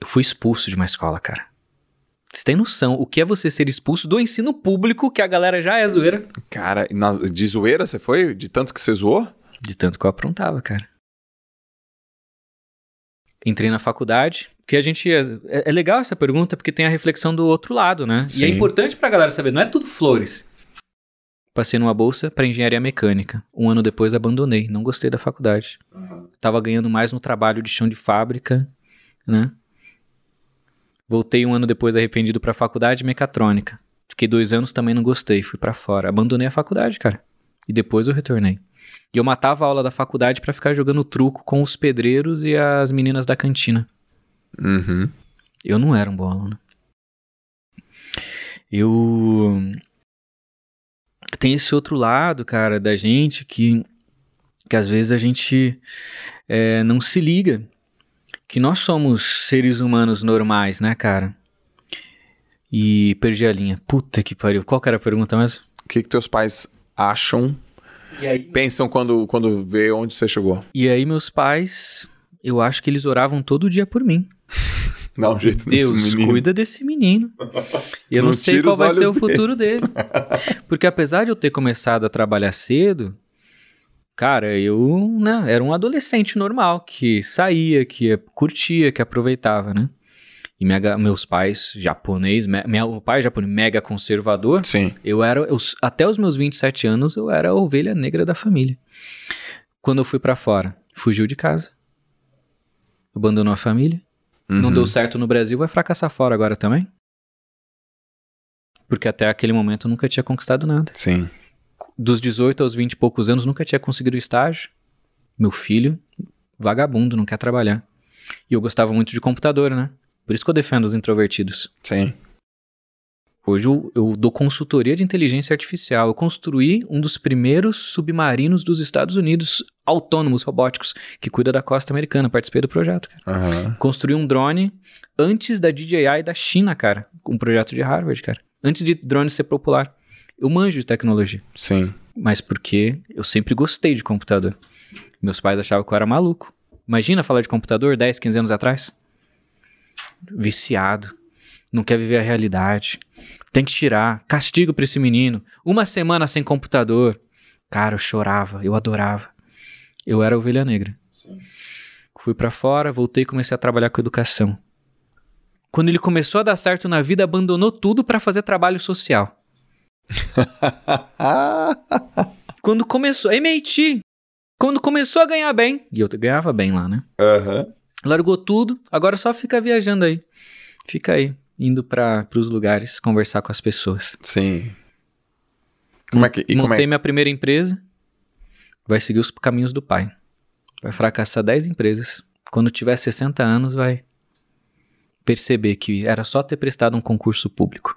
Eu fui expulso de uma escola, cara. Você tem noção o que é você ser expulso do ensino público, que a galera já é zoeira? cara, e na- de zoeira você foi? De tanto que você zoou? De tanto que eu aprontava, cara. Entrei na faculdade, porque a gente. É, é legal essa pergunta porque tem a reflexão do outro lado, né? E Sim. é importante pra galera saber, não é tudo flores. Passei numa bolsa pra engenharia mecânica. Um ano depois abandonei, não gostei da faculdade. Tava ganhando mais no trabalho de chão de fábrica, né? Voltei um ano depois arrependido pra faculdade de mecatrônica. Fiquei dois anos também não gostei, fui pra fora. Abandonei a faculdade, cara. E depois eu retornei. E eu matava a aula da faculdade pra ficar jogando truco com os pedreiros e as meninas da cantina. Uhum. Eu não era um bom aluno. Eu. Tem esse outro lado, cara, da gente que, que às vezes a gente é, não se liga. Que nós somos seres humanos normais, né, cara? E perdi a linha. Puta que pariu. Qual que era a pergunta mesmo? O que, que teus pais acham, E aí, pensam quando, quando vê onde você chegou? e aí meus pais, eu acho que eles oravam todo dia por mim. Dá um jeito nesse Deus, menino. cuida desse menino. E eu Não não, sei qual vai ser o futuro dele. Porque apesar de eu ter começado a trabalhar cedo, cara, eu né, era um adolescente normal, que saía, que curtia, que aproveitava, né? E meus pais, japonês, me- meu pai japonês, mega conservador, Sim. eu era, eu- até os meus 27 anos, eu era a ovelha negra da família. Quando eu fui pra fora, fugiu de casa, abandonou a família, não Uhum. deu certo no Brasil, vai fracassar fora agora também? Porque até aquele momento eu nunca tinha conquistado nada. Sim. Dos 18 aos 20 e poucos anos, nunca tinha conseguido estágio. Meu filho, vagabundo, não quer trabalhar. E eu gostava muito de computador, né? Por isso que eu defendo os introvertidos. Sim. Hoje eu, eu dou consultoria de inteligência artificial. Eu construí um dos primeiros submarinos dos Estados Unidos autônomos, robóticos, que cuida da costa americana. Participei do projeto, cara. Aham. Construí um drone antes da DJI da China, cara. Um projeto de Harvard, cara. Antes de drone ser popular. Eu manjo de tecnologia. Sim. Mas porque eu sempre gostei de computador. Meus pais achavam que eu era maluco. Imagina falar de computador 10, 15 anos atrás? Viciado. Não quer viver a realidade. Tem que tirar. Castigo pra esse menino. Uma semana sem computador. Cara, eu chorava. Eu adorava. Eu era ovelha negra. Fui pra fora, voltei e comecei a trabalhar com educação. Quando ele começou a dar certo na vida, abandonou tudo pra fazer trabalho social. Quando começou, MIT, quando começou a ganhar bem, e eu ganhava bem lá, né? Aham. Largou tudo, agora só fica viajando aí. Fica aí, indo para os lugares, conversar com as pessoas. Sim. Como é que. E como Montei é, minha primeira empresa, vai seguir os caminhos do pai. Vai fracassar 10 empresas. Quando tiver 60 anos, vai perceber que era só ter prestado um concurso público.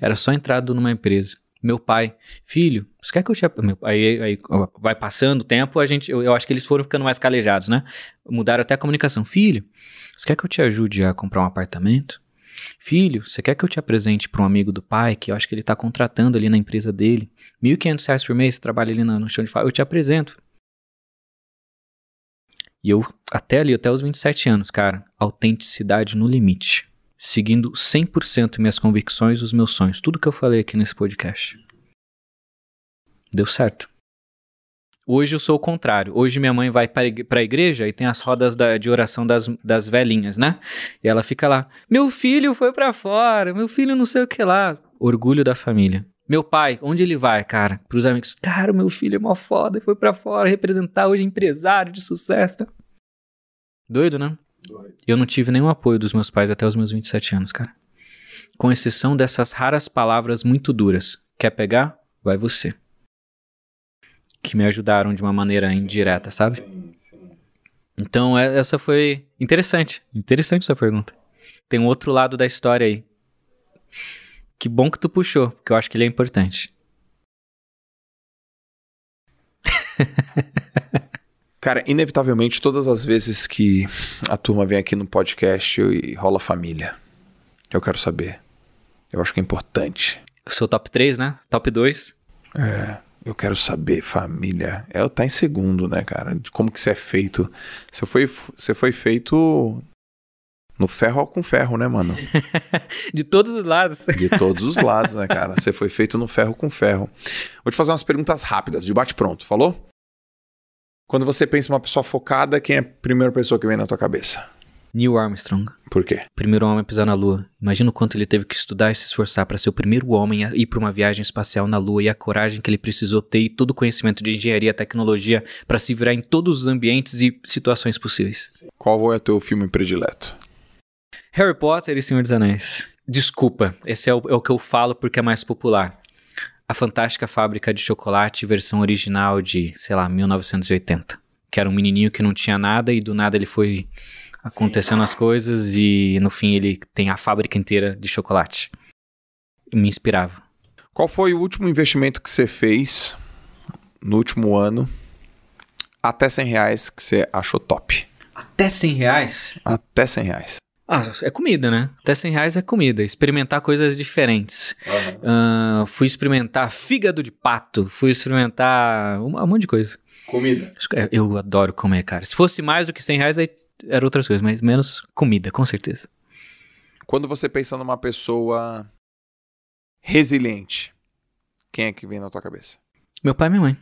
Era só entrado numa empresa. Meu pai, filho, você quer que eu te. Aí, aí vai passando o tempo, a gente, eu, eu acho que eles foram ficando mais calejados, né? Mudaram até a comunicação. Filho, você quer que eu te ajude a comprar um apartamento? Filho, você quer que eu te apresente para um amigo do pai, que eu acho que ele tá contratando ali na empresa dele? 1.500 reais por mês, você trabalha ali no, no chão de fábrica, eu te apresento. E eu, até ali, até os 27 anos, cara, autenticidade no limite. Seguindo 100% minhas convicções, os meus sonhos. Tudo que eu falei aqui nesse podcast. Deu certo. Hoje eu sou o contrário. Hoje minha mãe vai para a igreja e tem as rodas da- de oração das, das velhinhas, né? E ela fica lá: Meu filho foi para fora, meu filho não sei o que lá. Orgulho da família. Meu pai, onde ele vai, cara? Pros amigos, cara, meu filho é mó foda, foi para fora representar hoje empresário de sucesso. Tá? Doido, né? Doido. Eu não tive nenhum apoio dos meus pais até os meus 27 anos, cara. Com exceção dessas raras palavras muito duras. Quer pegar? Vai você. Que me ajudaram de uma maneira sim, indireta, sabe? Sim, sim. Então, é, essa foi interessante. Interessante essa pergunta. Tem um outro lado da história aí. Que bom que tu puxou, porque eu acho que ele é importante. Cara, inevitavelmente, todas as vezes que a turma vem aqui no podcast e rola família, eu quero saber. Eu acho que é importante. Sou top 3, né? Top 2. É, eu quero saber, família. É, tá em segundo, né, cara? Como que você é feito. Você foi, você foi feito no ferro com ferro, né, mano? de todos os lados. De todos os lados, né, cara? Você foi feito no ferro com ferro. Vou te fazer umas perguntas rápidas, de bate-pronto, falou? Quando você pensa em uma pessoa focada, quem é a primeira pessoa que vem na tua cabeça? Neil Armstrong. Por quê? Primeiro homem a pisar na Lua. Imagina o quanto ele teve que estudar e se esforçar para ser o primeiro homem a ir para uma viagem espacial na Lua e a coragem que ele precisou ter e todo o conhecimento de engenharia e tecnologia para se virar em todos os ambientes e situações possíveis. Qual é o teu filme predileto? Harry Potter e Senhor dos Anéis. Desculpa, esse é o, é o que eu falo porque é mais popular. A Fantástica Fábrica de Chocolate, versão original de, sei lá, 1980. Que era um menininho que não tinha nada e do nada ele foi acontecendo Sim. as coisas e no fim ele tem a fábrica inteira de chocolate. Me inspirava. Qual foi o último investimento que você fez no último ano até 100 reais que você achou top? Até 100 reais? Até 100 reais. Ah, é comida, né? Até 100 reais é comida. Experimentar coisas diferentes. Uhum. Uh, fui experimentar fígado de pato. Fui experimentar um, um monte de coisa. Comida. É, eu adoro comer, cara. Se fosse mais do que 100 reais, aí era outras coisas. Mas menos comida, com certeza. Quando você pensa numa pessoa resiliente, quem é que vem na tua cabeça? Meu pai e minha mãe.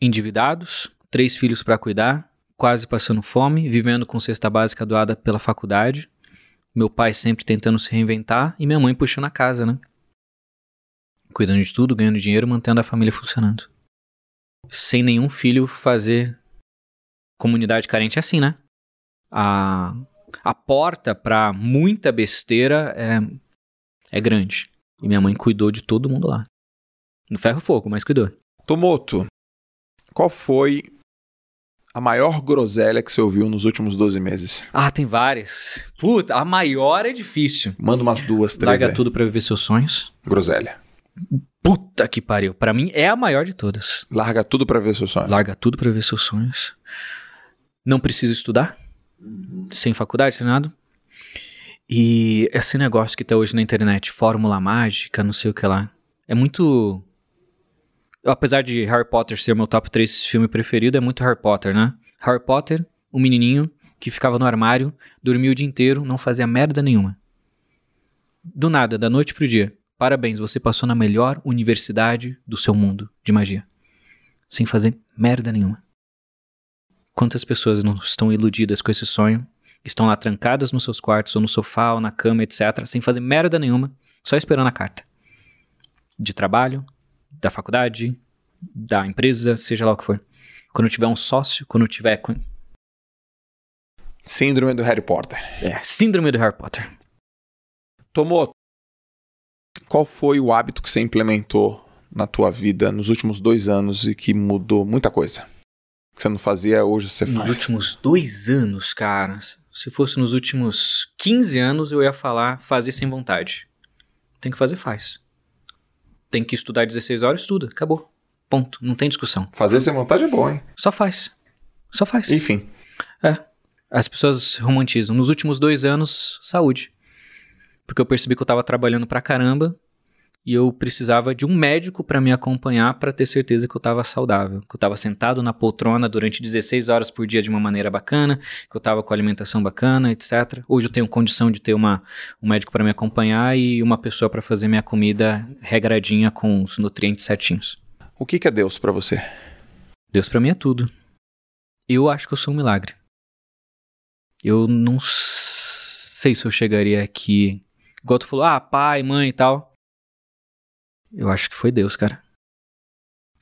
Endividados, três filhos para cuidar, quase passando fome, vivendo com cesta básica doada pela faculdade. Meu pai sempre tentando se reinventar e minha mãe puxando a casa, né? Cuidando de tudo, ganhando dinheiro, mantendo a família funcionando. Sem nenhum filho fazer comunidade carente é assim, né? A, a porta para muita besteira é, é grande. E minha mãe cuidou de todo mundo lá. No ferro fogo, mas cuidou. Tomoto, qual foi a maior groselha que você ouviu nos últimos 12 meses? Ah, tem várias. Puta, a maior é difícil. Manda umas duas, três. Larga aí. tudo para viver seus sonhos. Groselha. Puta que pariu. Para mim é a maior de todas. Larga tudo para ver seus sonhos. Larga tudo para ver seus sonhos. Não preciso estudar. Uhum. Sem faculdade, sem nada. E esse negócio que tá hoje na internet, fórmula mágica, não sei o que lá. É muito apesar de Harry Potter ser meu top 3 filme preferido, é muito Harry Potter, né? Harry Potter, o um menininho que ficava no armário, dormia o dia inteiro, não fazia merda nenhuma. Do nada, da noite pro dia. Parabéns, você passou na melhor universidade do seu mundo de magia. Sem fazer merda nenhuma. Quantas pessoas não estão iludidas com esse sonho? Estão lá trancadas nos seus quartos, ou no sofá, ou na cama, etc., sem fazer merda nenhuma, só esperando a carta. De trabalho, da faculdade, da empresa, seja lá o que for. Quando tiver um sócio, quando tiver. Síndrome do Harry Potter. É, síndrome do Harry Potter. Tomou. Qual foi o hábito que você implementou na tua vida nos últimos dois anos e que mudou muita coisa? Que você não fazia, hoje você nos faz. Nos últimos dois anos, cara. Se fosse nos últimos 15 anos, eu ia falar fazer sem vontade. Tem que fazer, faz tem que estudar 16 horas, estuda. Acabou. Ponto. Não tem discussão. Fazer sem vontade é bom, hein? Só faz. Só faz. Enfim. É. As pessoas romantizam. Nos últimos dois anos, saúde. Porque eu percebi que eu tava trabalhando pra caramba e eu precisava de um médico para me acompanhar para ter certeza que eu estava saudável, que eu estava sentado na poltrona durante 16 horas por dia de uma maneira bacana, que eu estava com alimentação bacana, etc. Hoje eu tenho condição de ter uma, um médico para me acompanhar e uma pessoa para fazer minha comida regradinha com os nutrientes certinhos. O que, que é Deus para você? Deus para mim é tudo. Eu acho que eu sou um milagre. Eu não sei se eu chegaria aqui Igual tu falou, ah, pai, mãe e tal. Eu acho que foi Deus, cara.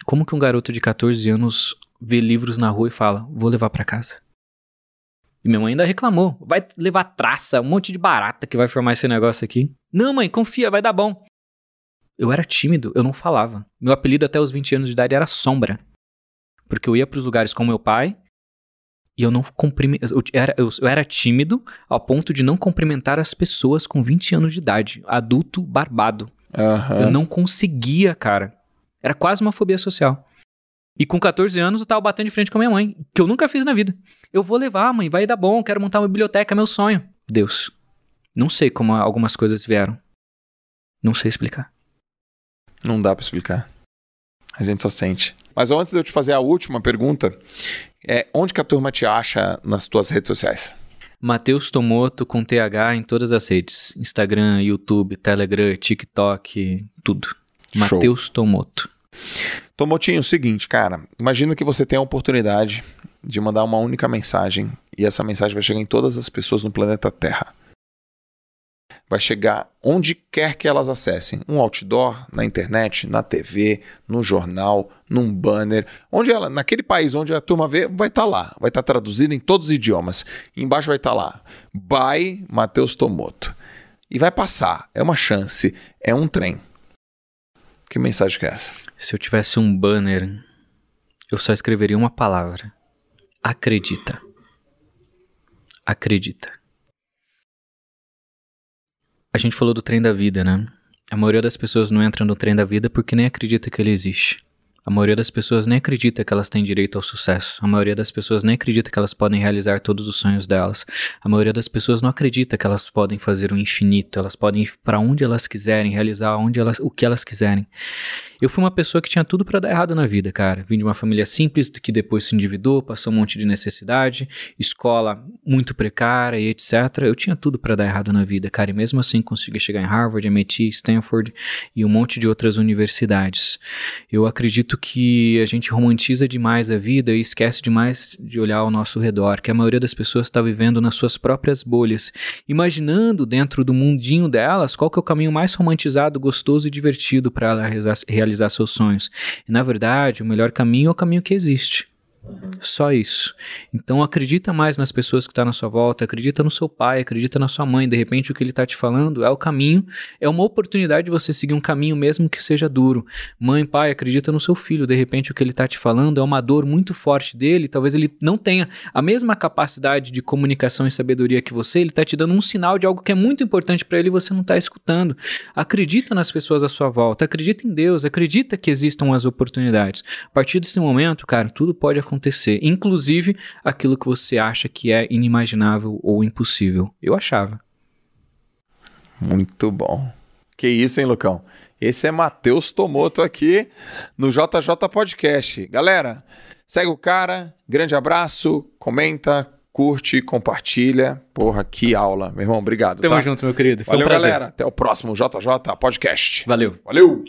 Como que um garoto de 14 anos vê livros na rua e fala, vou levar para casa? E minha mãe ainda reclamou. Vai levar traça, um monte de barata que vai formar esse negócio aqui. Não, mãe, confia, vai dar bom. Eu era tímido, eu não falava. Meu apelido até os 20 anos de idade era Sombra. Porque eu ia para os lugares com meu pai e eu não cumprimentava. Eu eu, eu era tímido ao ponto de não cumprimentar as pessoas com 20 anos de idade. Adulto barbado. Aham. Eu não conseguia, cara. Era quase uma fobia social. E com 14 anos eu tava batendo de frente com a minha mãe, que eu nunca fiz na vida. Eu vou levar, mãe, vai dar bom, quero montar uma biblioteca, é meu sonho. Deus. Não sei como algumas coisas vieram. Não sei explicar. Não dá pra explicar. A gente só sente. Mas antes de eu te fazer a última pergunta, é onde que a turma te acha nas tuas redes sociais? Matheus Tomoto com TH em todas as redes: Instagram, YouTube, Telegram, TikTok, tudo. Matheus Tomoto. Tomotinho, o seguinte, cara, imagina que você tem a oportunidade de mandar uma única mensagem e essa mensagem vai chegar em todas as pessoas no planeta Terra. Vai chegar onde quer que elas acessem, um outdoor, na internet, na TV, no jornal, num banner, onde ela, naquele país onde a turma vê, vai estar lá, vai estar traduzido em todos os idiomas. Embaixo vai estar lá, by Matheus Tomoto. E vai passar, é uma chance, é um trem. Que mensagem que é essa? Se eu tivesse um banner, eu só escreveria uma palavra: acredita. Acredita. A gente falou do trem da vida, né? A maioria das pessoas não entra no trem da vida porque nem acredita que ele existe. A maioria das pessoas nem acredita que elas têm direito ao sucesso. A maioria das pessoas nem acredita que elas podem realizar todos os sonhos delas. A maioria das pessoas não acredita que elas podem fazer o infinito. Elas podem ir para onde elas quiserem, realizar onde elas, o que elas quiserem. Eu fui uma pessoa que tinha tudo para dar errado na vida, cara. Vim de uma família simples que depois se endividou, passou um monte de necessidade, escola muito precária e etc. Eu tinha tudo para dar errado na vida, cara. E mesmo assim consegui chegar em Harvard, MIT, Stanford e um monte de outras universidades. Eu acredito que a gente romantiza demais a vida e esquece demais de olhar ao nosso redor, que a maioria das pessoas está vivendo nas suas próprias bolhas, imaginando dentro do mundinho delas qual que é o caminho mais romantizado, gostoso e divertido para ela realizar realizar seus sonhos. E na verdade, o melhor caminho é o caminho que existe. Só isso. Então acredita mais nas pessoas que estão tá na sua volta, acredita no seu pai, acredita na sua mãe. De repente o que ele está te falando é o caminho, é uma oportunidade de você seguir um caminho mesmo que seja duro. Mãe, pai, acredita no seu filho. De repente o que ele está te falando é uma dor muito forte dele. Talvez ele não tenha a mesma capacidade de comunicação e sabedoria que você. Ele está te dando um sinal de algo que é muito importante para ele e você não está escutando. Acredita nas pessoas à sua volta, acredita em Deus, acredita que existam as oportunidades. A partir desse momento, cara, tudo pode acontecer acontecer, inclusive aquilo que você acha que é inimaginável ou impossível. Eu achava. Muito bom. Que isso, hein, Lucão? Esse é Matheus Tomoto aqui no JJ Podcast. Galera, segue o cara, grande abraço, comenta, curte, compartilha. Porra, que aula, meu irmão. Obrigado. Tamo tá? junto, meu querido. Foi Valeu, um galera. Até o próximo JJ Podcast. Valeu. Valeu.